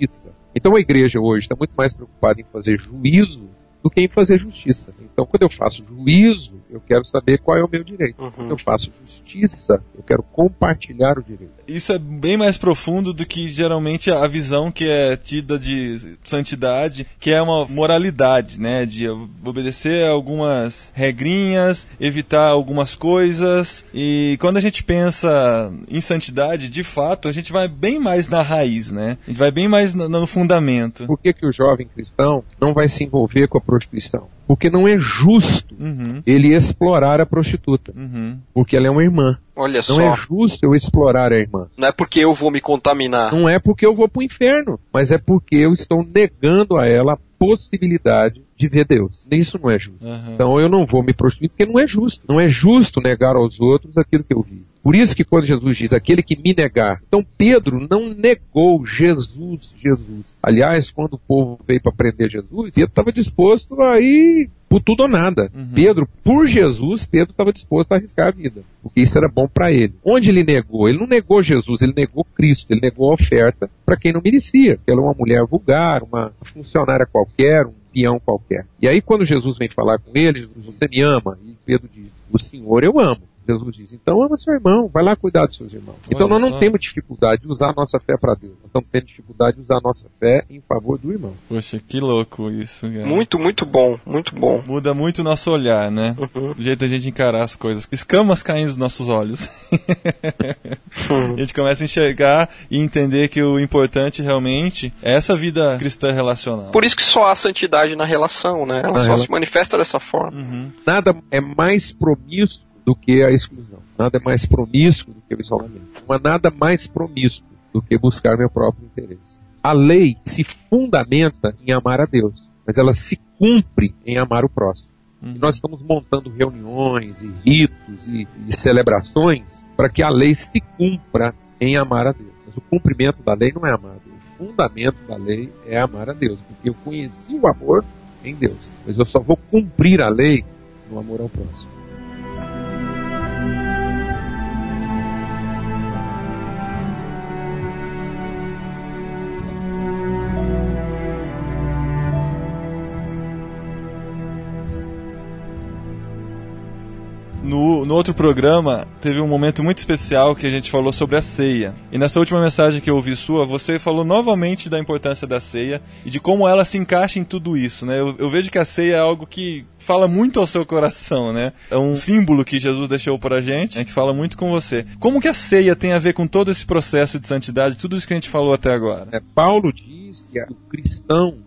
justiça. Então a igreja hoje está muito mais preocupada em fazer juízo do que em fazer justiça. Então quando eu faço juízo, eu quero saber qual é o meu direito. Quando Uhum. eu faço justiça, eu quero compartilhar o direito. Isso é bem mais profundo do que geralmente a visão que é tida de santidade, que é uma moralidade, né? De obedecer algumas regrinhas, evitar algumas coisas. E quando a gente pensa em santidade, de fato, a gente vai bem mais na raiz, né? A gente vai bem mais no, no fundamento. Por que, que o jovem cristão não vai se envolver com a prostituição? Porque não é justo Uhum, ele explorar a prostituta, uhum. porque ela é uma irmã. Olha Não só, é justo eu explorar a irmã. não é porque eu vou me contaminar. Não é porque eu vou para o inferno, mas é porque eu estou negando a ela a possibilidade de ver Deus. Isso não é justo. Aham. Então eu não vou me prostituir porque não é justo. Não é justo negar aos outros aquilo que eu vi. Por isso que quando Jesus diz aquele que me negar, então Pedro não negou Jesus, Jesus. Aliás, quando o povo veio para prender Jesus, ele estava disposto a ir por tudo ou nada. Uhum. Pedro, por Jesus, Pedro estava disposto a arriscar a vida, porque isso era bom para ele. Onde ele negou? Ele não negou Jesus, ele negou Cristo, ele negou a oferta para quem não merecia, que ela é uma mulher vulgar, uma funcionária qualquer, um peão qualquer. E aí quando Jesus vem falar com ele, Jesus, você me ama? E Pedro diz, o Senhor eu amo. Jesus diz, então ama seu irmão, vai lá cuidar dos seus irmãos. Então Olha nós não só. temos dificuldade de usar a nossa fé para Deus, nós estamos tendo dificuldade de usar a nossa fé em favor do irmão. Poxa, que louco isso, cara. Muito, muito bom, muito bom. Muda muito o nosso olhar, né? Uhum. O jeito da gente encarar as coisas. Escamas caindo dos nossos olhos. a gente começa a enxergar e entender que o importante realmente é essa vida cristã relacional. Por isso que só há santidade na relação, né? Ela Na só rela- se manifesta dessa forma. Uhum. Nada é mais promíscuo do que a exclusão. Nada é mais promíscuo do que o isolamento. Não há nada mais promíscuo do que buscar meu próprio interesse. A lei se fundamenta em amar a Deus, mas ela se cumpre em amar o próximo. Uhum. Nós estamos montando reuniões e ritos e, e celebrações para que a lei se cumpra em amar a Deus. Mas o cumprimento da lei não é amar a Deus. O fundamento da lei é amar a Deus, porque eu conheci o amor em Deus, mas eu só vou cumprir a lei no amor ao próximo. No, outro programa, teve um momento muito especial que a gente falou sobre a ceia. E nessa última mensagem que eu ouvi sua, você falou novamente da importância da ceia e de como ela se encaixa em tudo isso, né? Eu, eu vejo que a ceia é algo que fala muito ao seu coração, né? É um símbolo que Jesus deixou pra gente, né, que fala muito com você. Como que a ceia tem a ver com todo esse processo de santidade, tudo isso que a gente falou até agora? É, Paulo diz que o cristão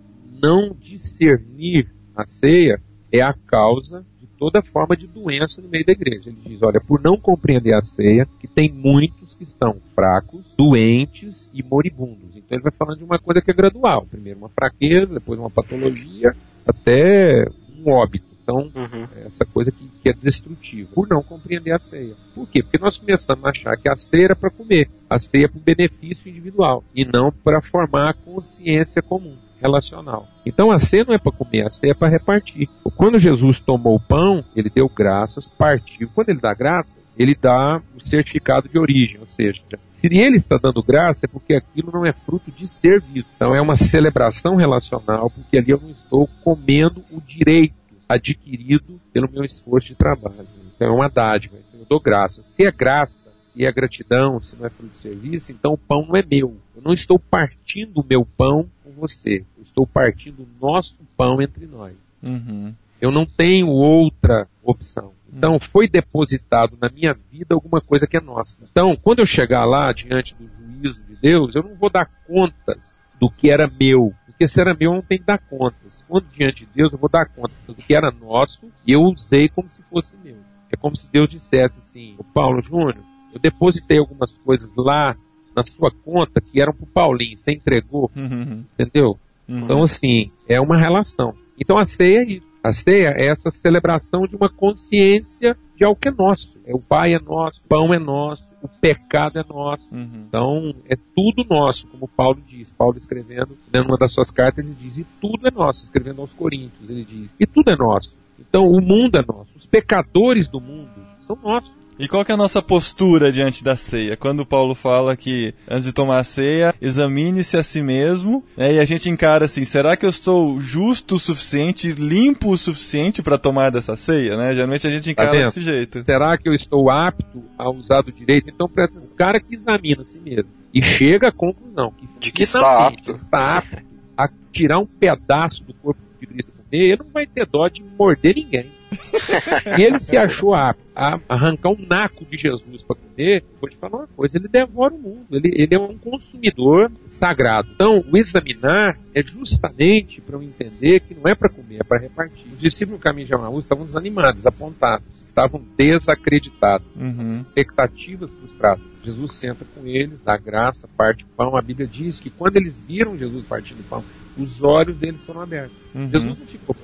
não discernir a ceia é a causa toda forma de doença no meio da igreja. Ele diz, olha, por não compreender a ceia, que tem muitos que estão fracos, doentes e moribundos. Então ele vai falando de uma coisa que é gradual. Primeiro uma fraqueza, depois uma patologia, até um óbito. Então, Uhum. é essa coisa que, que é destrutiva, por não compreender a ceia. Por quê? Porque nós começamos a achar que a ceia era para comer, a ceia é para o benefício individual, e não para formar a consciência comum, relacional. Então a ceia não é para comer, a ceia é para repartir. Quando Jesus tomou o pão, ele deu graças, partiu. Quando ele dá graça, ele dá o certificado de origem, ou seja, se ele está dando graça é porque aquilo não é fruto de serviço. Então é uma celebração relacional, porque ali eu não estou comendo o direito adquirido pelo meu esforço de trabalho. Então é uma dádiva, então eu dou graça. Se é graça, se é gratidão, se não é fruto de serviço, então o pão não é meu. Eu não estou partindo o meu pão com você. Eu estou partindo o nosso pão entre nós. Uhum. Eu não tenho outra opção. Então foi depositado na minha vida alguma coisa que é nossa. Então, quando eu chegar lá diante do juízo de Deus, eu não vou dar contas do que era meu. Porque se era meu, eu não tenho que dar contas. Quando diante de Deus, eu vou dar contas do que era nosso e eu usei como se fosse meu. É como se Deus dissesse assim, Paulo Júnior, eu depositei algumas coisas lá na sua conta que eram pro Paulinho, você entregou, Uhum. entendeu? Uhum. Então, assim, é uma relação. Então, a ceia é isso. A ceia é essa celebração de uma consciência de algo que é nosso. É, o Pai é nosso, o pão é nosso, o pecado é nosso. Uhum. Então, é tudo nosso, como Paulo diz. Paulo escrevendo, numa das suas cartas, ele diz, e tudo é nosso. Escrevendo aos Coríntios, ele diz, e tudo é nosso. Então, o mundo é nosso. Os pecadores do mundo são nossos. E qual que é a nossa postura diante da ceia? Quando Paulo fala que antes de tomar a ceia, examine-se a si mesmo, né, e a gente encara assim, será que eu estou justo o suficiente, limpo o suficiente para tomar dessa ceia, né? Geralmente a gente encara vendo? desse jeito. Será que eu estou apto a usar do direito? Então, para esses cara que examina a si mesmo e chega à conclusão que, De que está apto. está apto a tirar um pedaço do corpo de Cristo comer, ele não vai ter dó de morder ninguém. Ele se achou apto a arrancar um naco de Jesus para comer, vou te falar uma coisa, ele devora o mundo, ele, ele é um consumidor sagrado. Então, o examinar é justamente para eu entender que não é para comer, é para repartir. Os discípulos do caminho de Amaús estavam desanimados, apontados, estavam desacreditados, Uhum. expectativas frustradas. Jesus senta com eles, dá graça, parte o pão. A Bíblia diz que quando eles viram Jesus partindo o pão, os olhos deles foram abertos. Uhum. Jesus não ficou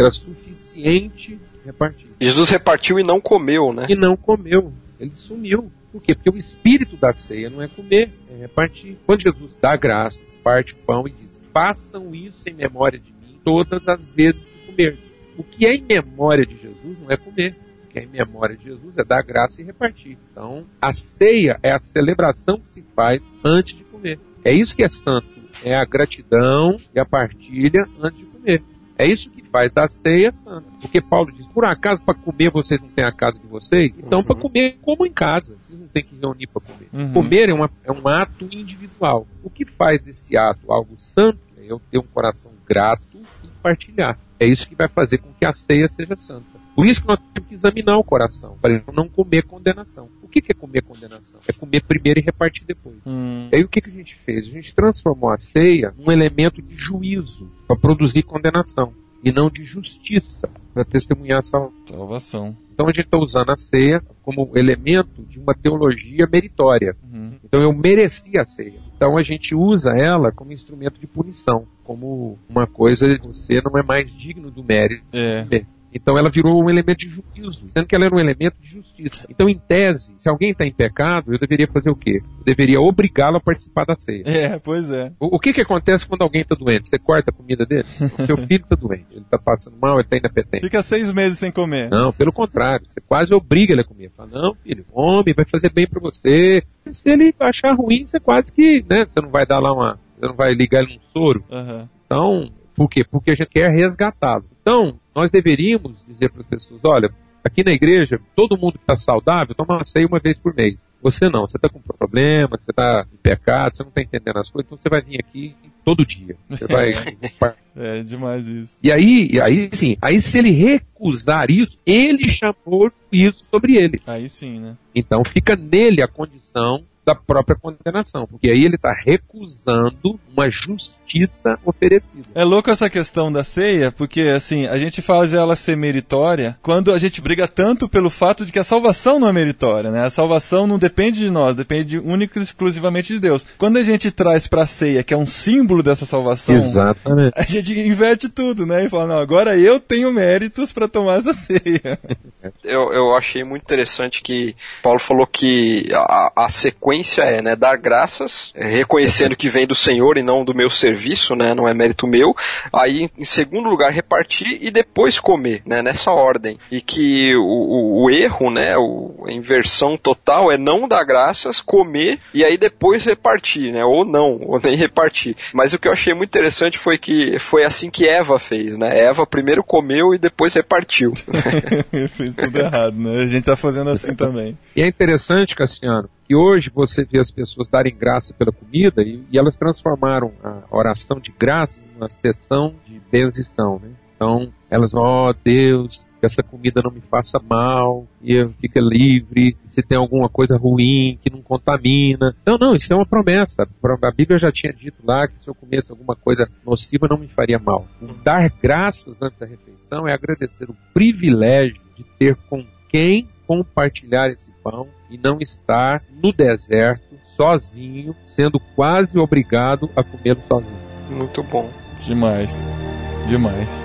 era suficiente repartir. Jesus repartiu e não comeu, né? E não comeu, ele sumiu. Por quê? Porque o espírito da ceia não é comer, é repartir. Quando Jesus dá graças, parte o pão e diz: façam isso em memória de mim todas as vezes que comerdes. O que é em memória de Jesus não é comer. O que é em memória de Jesus é dar graça e repartir. Então, a ceia é a celebração que se faz antes de comer. É isso que é santo. É a gratidão e a partilha antes de comer. É isso que faz da ceia santa. Porque Paulo diz: por acaso para comer vocês não têm a casa de vocês? Então, Uhum. para comer, como em casa. Vocês não têm que reunir para comer. Uhum. Comer é, uma- é um ato individual. O que faz desse ato algo santo é eu ter um coração grato e partilhar. É isso que vai fazer com que a ceia seja santa. Por isso que nós temos que examinar o coração, para não comer condenação. O que que é comer condenação? É comer primeiro e repartir depois. Hum. E aí o que, que a gente fez? A gente transformou a ceia num elemento de juízo para produzir condenação e não de justiça para testemunhar a salvação. Então a gente está usando a ceia como elemento de uma teologia meritória. Uhum. Então eu mereci a ceia. Então a gente usa ela como instrumento de punição, como uma coisa você não é mais digno do mérito. É. Então ela virou um elemento de juízo, sendo que ela era um elemento de justiça. Então, em tese, se alguém está em pecado, eu deveria fazer o quê? Eu deveria obrigá-lo a participar da ceia. É, pois é. O, o que, que acontece quando alguém está doente? Você corta a comida dele? O seu filho está doente, ele está passando mal, ele está inapetente. Fica seis meses sem comer. Não, pelo contrário, você quase obriga ele a comer. Fala, não, filho, come, vai fazer bem para você. E se ele achar ruim, você quase que, né, você não vai dar lá uma, você não vai ligar ele num soro. Aham. Então, por quê? Porque a gente quer resgatá-lo. Então, nós deveríamos dizer para as pessoas, olha, Aqui na igreja, todo mundo que está saudável toma uma ceia uma vez por mês. Você não, você está com problema, você está em pecado, você não está entendendo as coisas, então você vai vir aqui todo dia. Você vai. é demais isso. E aí, e aí sim, aí se ele recusar isso, ele chamou isso sobre ele. Aí sim, né? Então fica nele a condição da própria condenação, porque aí ele está recusando uma justiça oferecida. É louco essa questão da ceia, porque assim, a gente faz ela ser meritória quando a gente briga tanto pelo fato de que a salvação não é meritória, né? A salvação não depende de nós, depende única e exclusivamente de Deus. Quando a gente traz pra ceia, que é um símbolo dessa salvação, Exatamente. a gente inverte tudo, né? E fala, não, agora eu tenho méritos para tomar essa ceia. Eu, eu achei muito interessante que Paulo falou que a, a sequência é, né, dar graças, é, reconhecendo que vem do Senhor e não do meu serviço, né, não é mérito meu. Aí, em segundo lugar, repartir e depois comer, né, nessa ordem. E que o, o, o erro, né, o, a inversão total é não dar graças, comer e aí depois repartir, né, ou não, ou nem repartir. Mas o que eu achei muito interessante foi que foi assim que Eva fez, né, Eva primeiro comeu e depois repartiu. Fez tudo errado, né? A gente tá fazendo assim também. E é interessante, Cassiano, que hoje você vê as pessoas darem graça pela comida e, e elas transformaram a oração de graça numa sessão de bendição, né? Então, elas vão, ó oh, Deus, que essa comida não me faça mal, e eu fique livre, se tem alguma coisa ruim, que não contamina. Não, não, isso é uma promessa. A Bíblia já tinha dito lá que se eu comesse alguma coisa nociva não me faria mal. Dar graças antes da refeição é agradecer o privilégio de ter com quem compartilhar esse pão e não estar no deserto sozinho, sendo quase obrigado a comê-lo sozinho. Muito bom. Demais. Demais.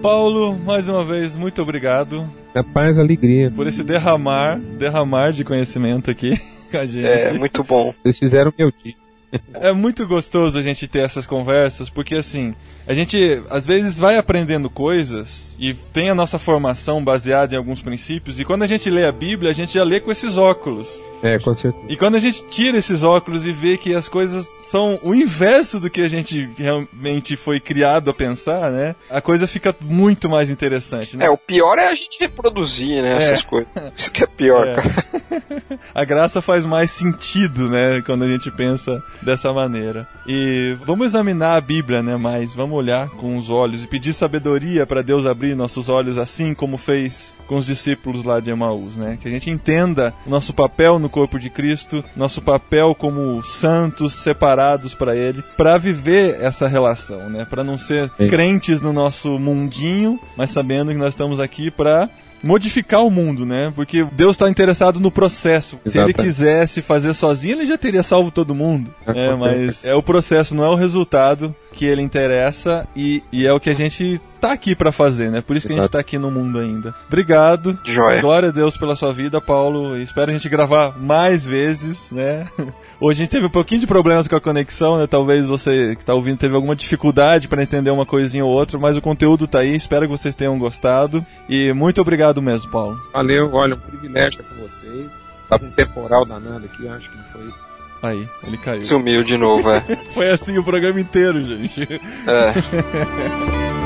Paulo, mais uma vez, muito obrigado. É paz, alegria. Por esse derramar, derramar de conhecimento aqui com a gente. É, muito bom. Vocês fizeram meu dia. É muito gostoso a gente ter essas conversas, porque assim, a gente às vezes vai aprendendo coisas e tem a nossa formação baseada em alguns princípios, e quando a gente lê a Bíblia, a gente já lê com esses óculos. É, com certeza. E quando a gente tira esses óculos e vê que as coisas são o inverso do que a gente realmente foi criado a pensar, né? A coisa fica muito mais interessante, né? É, o pior é a gente reproduzir, né, essas é. coisas. Isso que é pior, é. cara. a graça faz mais sentido, né, quando a gente pensa dessa maneira. E vamos examinar a Bíblia, né, mais, vamos olhar com os olhos e pedir sabedoria para Deus abrir nossos olhos assim como fez com os discípulos lá de Emaús, né? Que a gente entenda o nosso papel no corpo de Cristo, nosso papel como santos separados para Ele, para viver essa relação, né? Para não ser Sim. crentes no nosso mundinho, mas sabendo que nós estamos aqui para modificar o mundo, né? Porque Deus está interessado no processo. Exato. Se ele quisesse fazer sozinho, ele já teria salvo todo mundo. É, é mas é o processo, não é o resultado que ele interessa e, e é o que a gente tá aqui para fazer, né? Por isso que Exato. a gente tá aqui no mundo ainda. Obrigado. Joia. Glória a Deus pela sua vida, Paulo. Espero a gente gravar mais vezes, né? Hoje a gente teve um pouquinho de problemas com a conexão, né? Talvez você que tá ouvindo teve alguma dificuldade para entender uma coisinha ou outra, mas o conteúdo tá aí. Espero que vocês tenham gostado. E muito obrigado mesmo, Paulo. Valeu, olha, um privilégio estar com vocês. Tava um temporal danado aqui, acho que não foi Aí, ele caiu. Sumiu de novo, é. Foi assim o programa inteiro, gente. É.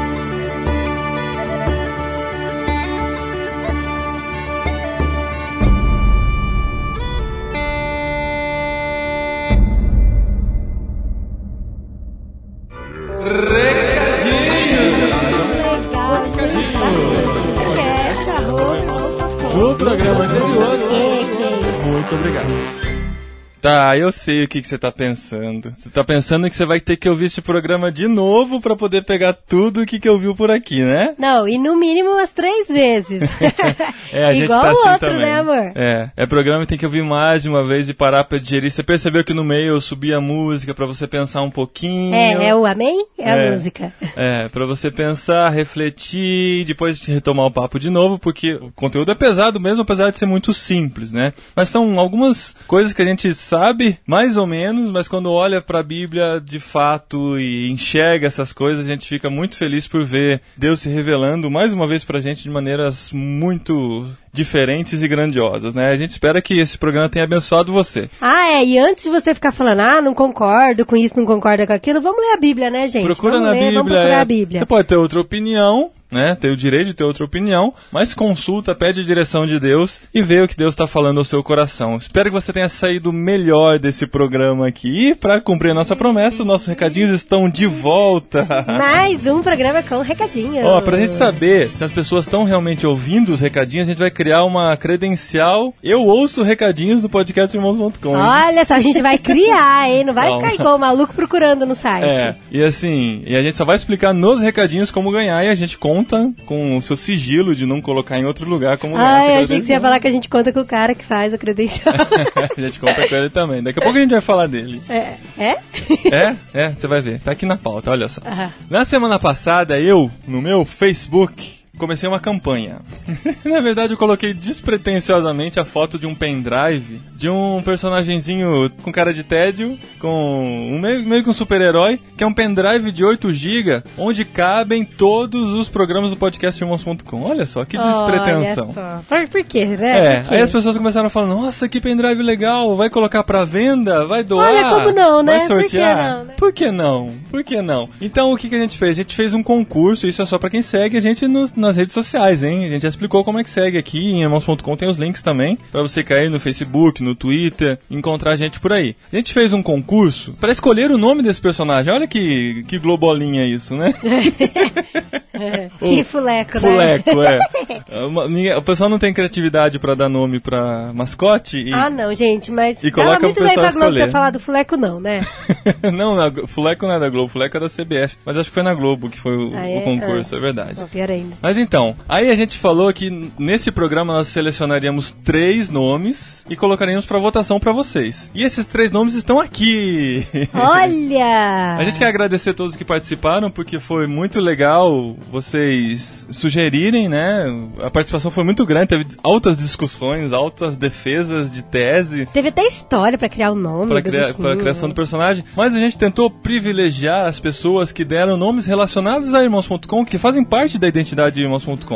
do programa anterior. Muito obrigado. Tá, eu sei o que, que você tá pensando. Você tá pensando que você vai ter que ouvir esse programa de novo para poder pegar tudo o que, que ouviu por aqui, né? Não, e no mínimo umas três vezes. é, a gente Igual tá assim outro, também. né, amor? É, é programa que tem que ouvir mais de uma vez e parar pra digerir. Você percebeu que no meio eu subi a música para você pensar um pouquinho. É, é o amém? É, é a música. É, para você pensar, refletir, depois retomar o papo de novo, porque o conteúdo é pesado mesmo, apesar de ser muito simples, né? Mas são algumas coisas que a gente sabe mais ou menos, mas quando olha para a Bíblia de fato e enxerga essas coisas, a gente fica muito feliz por ver Deus se revelando mais uma vez pra gente de maneiras muito diferentes e grandiosas, né? A gente espera que esse programa tenha abençoado você. Ah, é, e antes de você ficar falando, ah, não concordo com isso, não concordo com aquilo, vamos ler a Bíblia, né, gente? Procura vamos na ler, Bíblia. Vamos procurar é, a Bíblia. Você pode ter outra opinião, né? Tem o direito de ter outra opinião, mas consulta, pede a direção de Deus e vê o que Deus está falando ao seu coração. Espero que você tenha saído melhor desse programa aqui. E para cumprir a nossa promessa, nossos recadinhos estão de volta. Mais um programa com recadinhos. Ó, pra gente saber se as pessoas estão realmente ouvindo os recadinhos, a gente vai criar uma credencial. Eu ouço recadinhos do podcast irmãos.com. Olha só, a gente vai criar, hein? Não vai Calma. ficar igual o maluco procurando no site. É, e assim, e a gente só vai explicar nos recadinhos como ganhar e a gente conta com o seu sigilo de não colocar em outro lugar como essa eu achei que você ia falar que a gente conta com o cara que faz o credencial. a gente conta com ele também. Daqui a pouco a gente vai falar dele. é? É? É, é, você vai ver. Tá aqui na pauta, olha só. Ah. Na semana passada, eu, no meu Facebook, comecei uma campanha. na verdade, eu coloquei despretensiosamente a foto de um pendrive de um personagenzinho com cara de tédio, com um meio, meio que um super-herói, que é um pendrive de 8 GB, onde cabem todos os programas do podcast irmãos.com. Olha só, que despretensão. Olha só. Por, por quê, né? É, Por quê? aí as pessoas começaram a falar, nossa, que pendrive legal, vai colocar pra venda, vai doar. Olha, como não, né? Vai Por que sortear. não, né? Por que não? Por que não? Então o que, que a gente fez? A gente fez um concurso, isso é só pra quem segue a gente nos- nas redes sociais, hein? A gente já explicou como é que segue aqui, em irmãos.com tem os links também, pra você cair no Facebook, no Twitter, encontrar a gente por aí. A gente fez um concurso pra escolher o nome desse personagem. Olha que, que globolinha isso, né? Que fuleco, né? Fuleco, é. O pessoal não tem criatividade pra dar nome pra mascote e. Ah, não, gente, mas E coloca muito o bem pra Globo ter falado fuleco não, né? não, na- Fuleco não é da Globo, Fuleco é da CBF. Mas acho que foi na Globo que foi o, Ah, o é? concurso, Ah. é verdade. Bom, pior ainda. Mas então, aí a gente falou que nesse programa nós selecionaríamos três nomes e colocaríamos pra votação pra vocês. E esses três nomes estão aqui. Olha! A gente quer agradecer a todos que participaram, porque foi muito legal vocês sugerirem, né? A participação foi muito grande, teve altas discussões, altas defesas de tese Teve até história pra criar o nome para cria pra criação do personagem, mas a gente tentou privilegiar as pessoas que deram nomes relacionados a irmãos.com, que fazem parte da identidade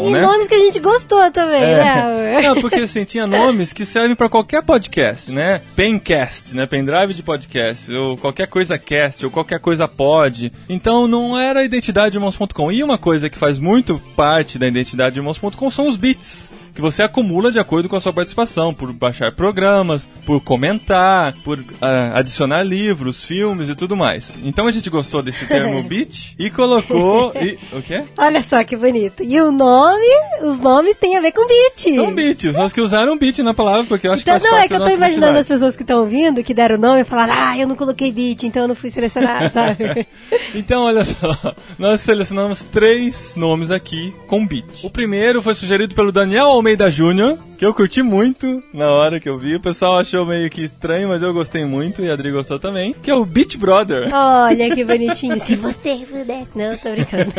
E né? nomes que a gente gostou também, né? É. Não, porque assim, tinha nomes que servem pra qualquer podcast, né? Pencast, né? Pendrive de podcast, ou qualquer coisa cast, ou qualquer coisa pod. Então não era a identidade de irmãos.com. E uma coisa que faz muito parte da identidade de irmãos.com são os bits. Que você acumula de acordo com a sua participação, por baixar programas, por comentar, por ah, adicionar livros, filmes e tudo mais. Então a gente gostou desse termo bit e colocou. E, o quê? Olha só que bonito. E o nome, os nomes têm a ver com beat. São são os que usaram bit na palavra, porque eu acho Então, que faz não, é que eu tô imaginando as identidade. pessoas que estão ouvindo, que deram o nome e falaram, ah, eu não coloquei beat, então eu não fui selecionado, sabe? Então, olha só, nós selecionamos três nomes aqui com beat. O primeiro foi sugerido pelo Daniel Almeida Júnior, que eu curti muito na hora que eu vi. O pessoal achou meio que estranho, mas eu gostei muito e a Adri gostou também, que é o Beat Brother. Olha que bonitinho. Se você pudesse. Não, tô brincando.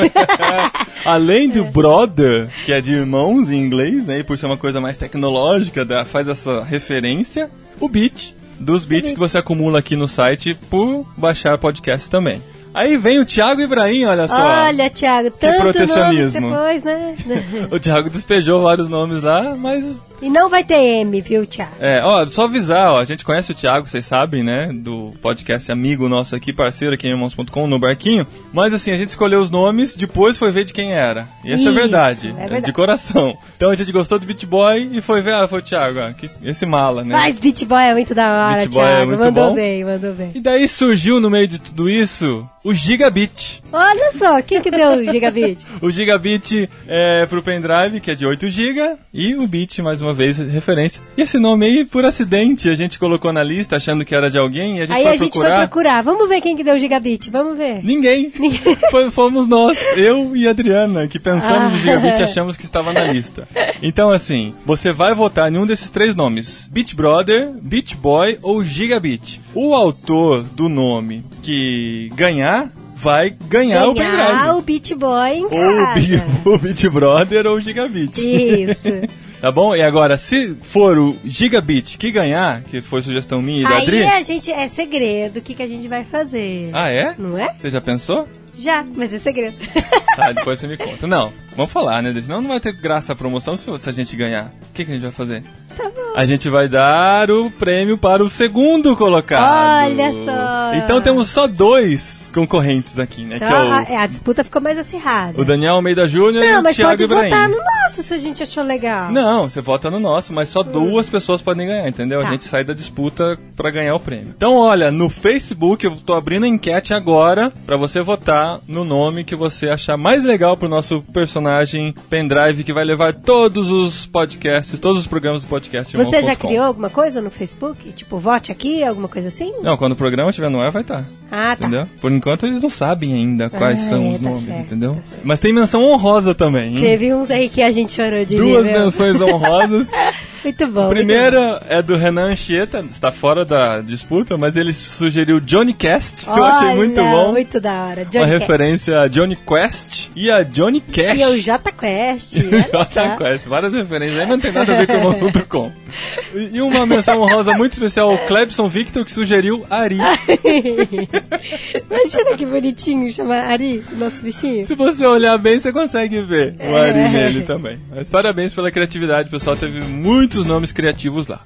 Além do brother, que é de irmãos em inglês, né? E por ser uma coisa mais tecnológica, dá- faz essa referência. O beat, dos beats que você acumula aqui no site por baixar podcast também. Aí vem o Thiago Ibrahim, olha só. Olha, Thiago, tanto nome protecionismo. depois, né? O Thiago despejou vários nomes lá, mas E não vai ter M, viu, Thiago? É, ó, só avisar, ó, a gente conhece o Thiago, vocês sabem, né, do podcast amigo nosso aqui, parceiro aqui em irmãos.com, no Barquinho, mas assim, a gente escolheu os nomes, depois foi ver de quem era. E essa é Isso, verdade, é é verdade. de coração. Então a gente gostou do Beat Boy e foi ver, ah, foi o Thiago, ó, que, esse mala, né. Mas Beat Boy é muito da hora, Beat Boy é Thiago. muito mandou bom. bem, mandou bem. E daí surgiu no meio de tudo isso o Gigabit. Olha só, quem que deu o Gigabit? O Gigabit é pro pendrive, que é de 8 GB, e o Bit, mais uma vez, referência. E esse nome aí, por acidente, a gente colocou na lista achando que era de alguém, e a gente Aí foi a gente procurar. foi procurar. Vamos ver quem que deu o Gigabit, vamos ver. Ninguém. Foi- fomos nós, eu e a Adriana, que pensamos no Ah. Gigabit e achamos que estava na lista. Então, assim, você vai votar em um desses três nomes: Beat Brother, Beat Boy ou Gigabit. O autor do nome que ganhar vai ganhar, o Ganhar pendrive. o Beat Boy em Ou o casa. O Beat Brother ou o Gigabit. Isso. Tá bom? E agora, se for o Gigabit que ganhar, que foi sugestão minha e da Aí Adri. a gente é segredo o que, que a gente vai fazer. Ah, é? Não é? Você já pensou? Já, mas é segredo. Tá, depois você me conta. Não, vamos falar, né? Senão não vai ter graça a promoção se, se a gente ganhar. O que, que a gente vai fazer? Tá bom. A gente vai dar o prêmio para o segundo colocado. Olha só. Então temos só dois concorrentes aqui, né? Então, é o, a, é, a disputa ficou mais acirrada. o Daniel Almeida Júnior e Não, o mas Thiago pode Ibrahim. votar no nosso se a gente achou legal. Não, você vota no nosso, mas só duas pessoas podem ganhar, entendeu? Tá. A gente sai da disputa pra ganhar o prêmio. Então, olha, no Facebook eu tô abrindo a enquete agora pra você votar no nome que você achar mais legal pro nosso personagem pendrive que vai levar todos os podcasts, todos os programas do podcast. Você já criou alguma coisa no Facebook? Tipo, vote aqui, alguma coisa assim? Não, quando o programa estiver no ar vai estar. Ah, tá. Entendeu? Por enquanto eles não sabem ainda quais Ah, são é, os tá nomes, certo, entendeu? tá. Mas tem menção honrosa também, hein? Teve uns aí que a gente chorou de Duas menções honrosas. Muito bom. A primeira é do Renan Anchieta, está fora da disputa, mas ele sugeriu Johnny Cast, que muito eu bom. achei muito Olha, bom. Muito da hora. Uma Johnny Cash. referência a Johnny Quest e a Johnny Cash. E o J Quest. olha Jota só. Quest, várias referências, aí não tem nada a ver com o assunto.com. E e uma menção honrosa muito especial ao Clebson Victor, que sugeriu Ari. Imagina que bonitinho chamar Ari, o nosso bichinho. Se você olhar bem, você consegue ver o Ari É. nele também. Mas parabéns pela criatividade, pessoal teve muitos nomes criativos lá.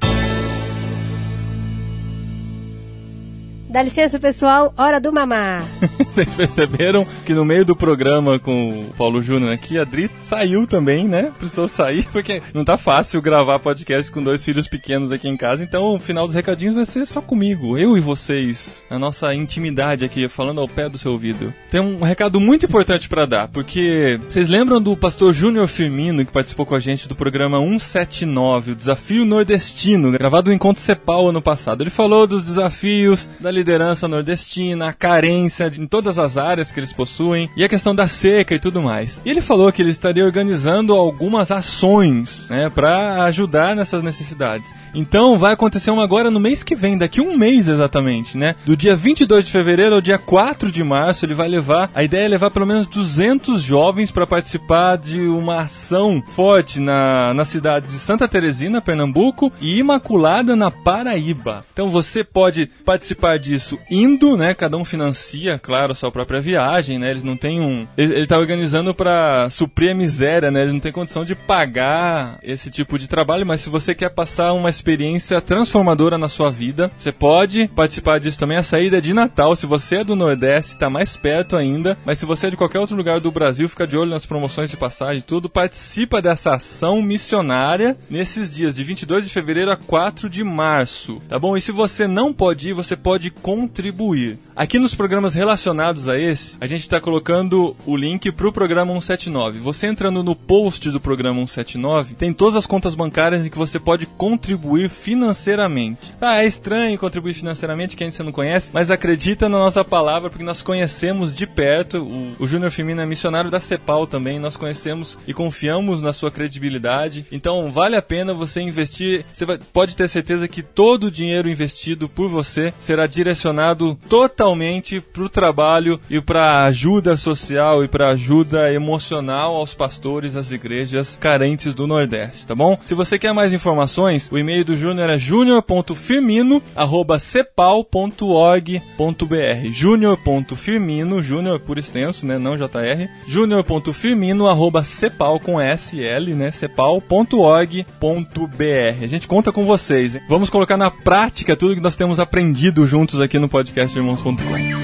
Dá licença, pessoal. Hora do mamar. Vocês perceberam que no meio do programa com o Paulo Júnior aqui, a Dri saiu também, né? Precisou sair, porque não tá fácil gravar podcast com dois filhos pequenos aqui em casa. Então o final dos recadinhos vai ser só comigo, eu e vocês, a nossa intimidade aqui, falando ao pé do seu ouvido. Tem um recado muito importante pra dar, porque vocês lembram do pastor Júnior Firmino, que participou com a gente do programa 179, o Desafio Nordestino, gravado no Encontro Cepal ano passado. Ele falou dos desafios da liderança nordestina, a carência de- em todas as áreas que eles possuem e a questão da seca e tudo mais. E ele falou que ele estaria organizando algumas ações, né, para ajudar nessas necessidades. Então vai acontecer uma agora no mês que vem, daqui um mês exatamente, né? Do dia 22 de fevereiro ao dia 4 de março, ele vai levar, a ideia é levar pelo menos 200 jovens para participar de uma ação forte na, nas cidades de Santa Teresina, Pernambuco e Imaculada na Paraíba. Então você pode participar disso indo, né? Cada um financia, claro, a sua própria viagem, né? Eles não têm um. Ele, ele tá organizando para suprir a miséria, né? Eles não têm condição de pagar esse tipo de trabalho, mas se você quer passar uma experiência transformadora na sua vida, você pode participar disso também. A saída é de Natal. Se você é do Nordeste, tá mais perto ainda. Mas se você é de qualquer outro lugar do Brasil, fica de olho nas promoções de passagem e tudo. Participa dessa ação missionária nesses dias, de 22 de fevereiro a 4 de março, tá bom? E se você não pode ir, você pode contribuir. Aqui nos programas relacionados a esse, a gente está colocando o link para o programa 179. Você entrando no post do programa 179, tem todas as contas bancárias em que você pode contribuir financeiramente. Ah, é estranho contribuir financeiramente, quem você não conhece, mas acredita na nossa palavra, porque nós conhecemos de perto. O, o Júnior Firmino é missionário da CEPAL também, nós conhecemos e confiamos na sua credibilidade. Então vale a pena você investir. Você vai- pode ter certeza que todo o dinheiro investido por você será direcionado totalmente para o trabalho e para ajuda social e para ajuda emocional aos pastores, às igrejas carentes do Nordeste, tá bom? Se você quer mais informações, o e-mail do Júnior é junior.firmino@cepal.org.br. Júnior.firmino, Júnior por extenso, né, não JR. junior.firmino@cepal com S e L, né, cepal.org.br. A gente conta com vocês. hein? Vamos colocar na prática tudo que nós temos aprendido juntos aqui no podcast irmãos.com.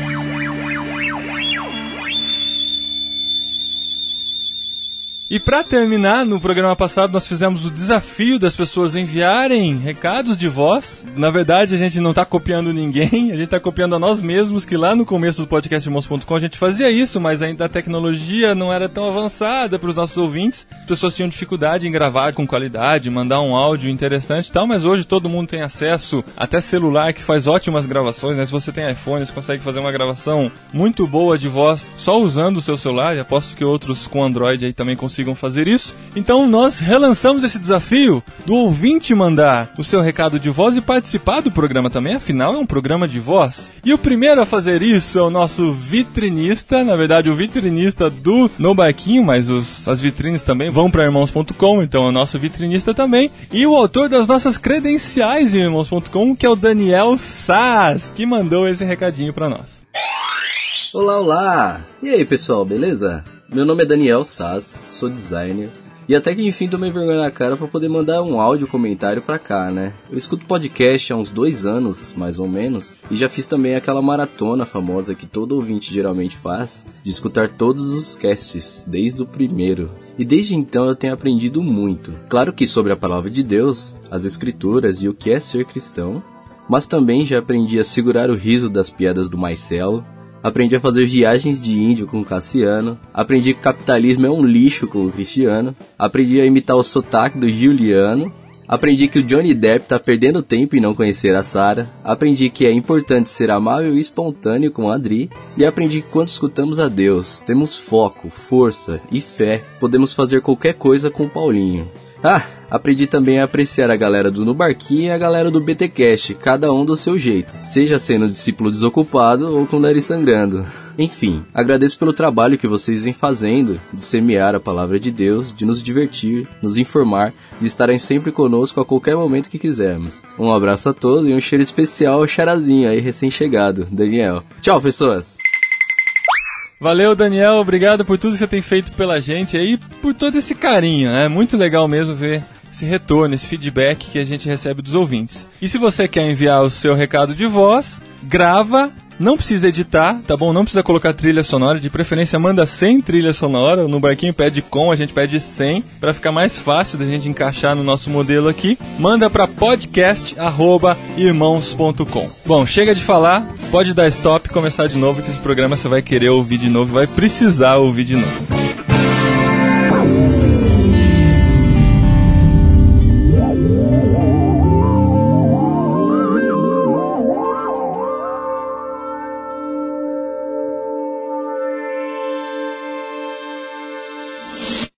E pra terminar, no programa passado nós fizemos o desafio das pessoas enviarem recados de voz. Na verdade, a gente não tá copiando ninguém, a gente tá copiando a nós mesmos, que lá no começo do podcast irmãos.com a gente fazia isso, mas ainda a tecnologia não era tão avançada para os nossos ouvintes. As pessoas tinham dificuldade em gravar com qualidade, mandar um áudio interessante e tal, mas hoje todo mundo tem acesso, até celular que faz ótimas gravações, né? Se você tem iPhone, você consegue fazer uma gravação muito boa de voz só usando o seu celular, e aposto que outros com Android aí também conseguem consigam fazer isso. Então nós relançamos esse desafio do ouvinte mandar o seu recado de voz e participar do programa também, afinal é um programa de voz. E o primeiro a fazer isso é o nosso vitrinista, na verdade o vitrinista do No Barquinho, mas os, as vitrines também vão para irmãos.com, então é o nosso vitrinista também. E o autor das nossas credenciais em irmãos.com, que é o Daniel Sass, que mandou esse recadinho para nós. Olá, olá! E aí pessoal, beleza? Meu nome é Daniel Sass, sou designer. E até que enfim tomei vergonha na cara para poder mandar um áudio comentário pra cá, né? Eu escuto podcast há uns dois anos, mais ou menos, e já fiz também aquela maratona famosa que todo ouvinte geralmente faz, de escutar todos os casts, desde o primeiro. E desde então eu tenho aprendido muito. Claro que sobre a palavra de Deus, as escrituras e o que é ser cristão, mas também já aprendi a segurar o riso das piadas do Marcelo, aprendi a fazer viagens de índio com o Cassiano, aprendi que capitalismo é um lixo com o Cristiano, aprendi a imitar o sotaque do Juliano, aprendi que o Johnny Depp tá perdendo tempo em não conhecer a Sarah, aprendi que é importante ser amável e espontâneo com a Adri, e aprendi que quando escutamos a Deus, temos foco, força e fé, podemos fazer qualquer coisa com o Paulinho. Ah, aprendi também a apreciar a galera do Nubarquinho e a galera do BTcast, cada um do seu jeito, seja sendo discípulo desocupado ou com o nariz sangrando. Enfim, agradeço pelo trabalho que vocês vêm fazendo de semear a palavra de Deus, de nos divertir, nos informar, de estarem sempre conosco a qualquer momento que quisermos. Um abraço a todos e um cheiro especial ao Charazinho aí recém-chegado, Daniel. Tchau, pessoas! Valeu, Daniel. Obrigado por tudo que você tem feito pela gente aí, por todo esse carinho. É muito legal mesmo ver esse retorno, esse feedback que a gente recebe dos ouvintes. E se você quer enviar o seu recado de voz, grava não precisa editar, tá bom? Não precisa colocar trilha sonora, de preferência manda sem trilha sonora. No barquinho pede com, a gente pede sem, para ficar mais fácil da gente encaixar no nosso modelo aqui. Manda para podcast@irmãos.com. Bom, chega de falar, pode dar stop e começar de novo que esse programa você vai querer ouvir de novo, vai precisar ouvir de novo.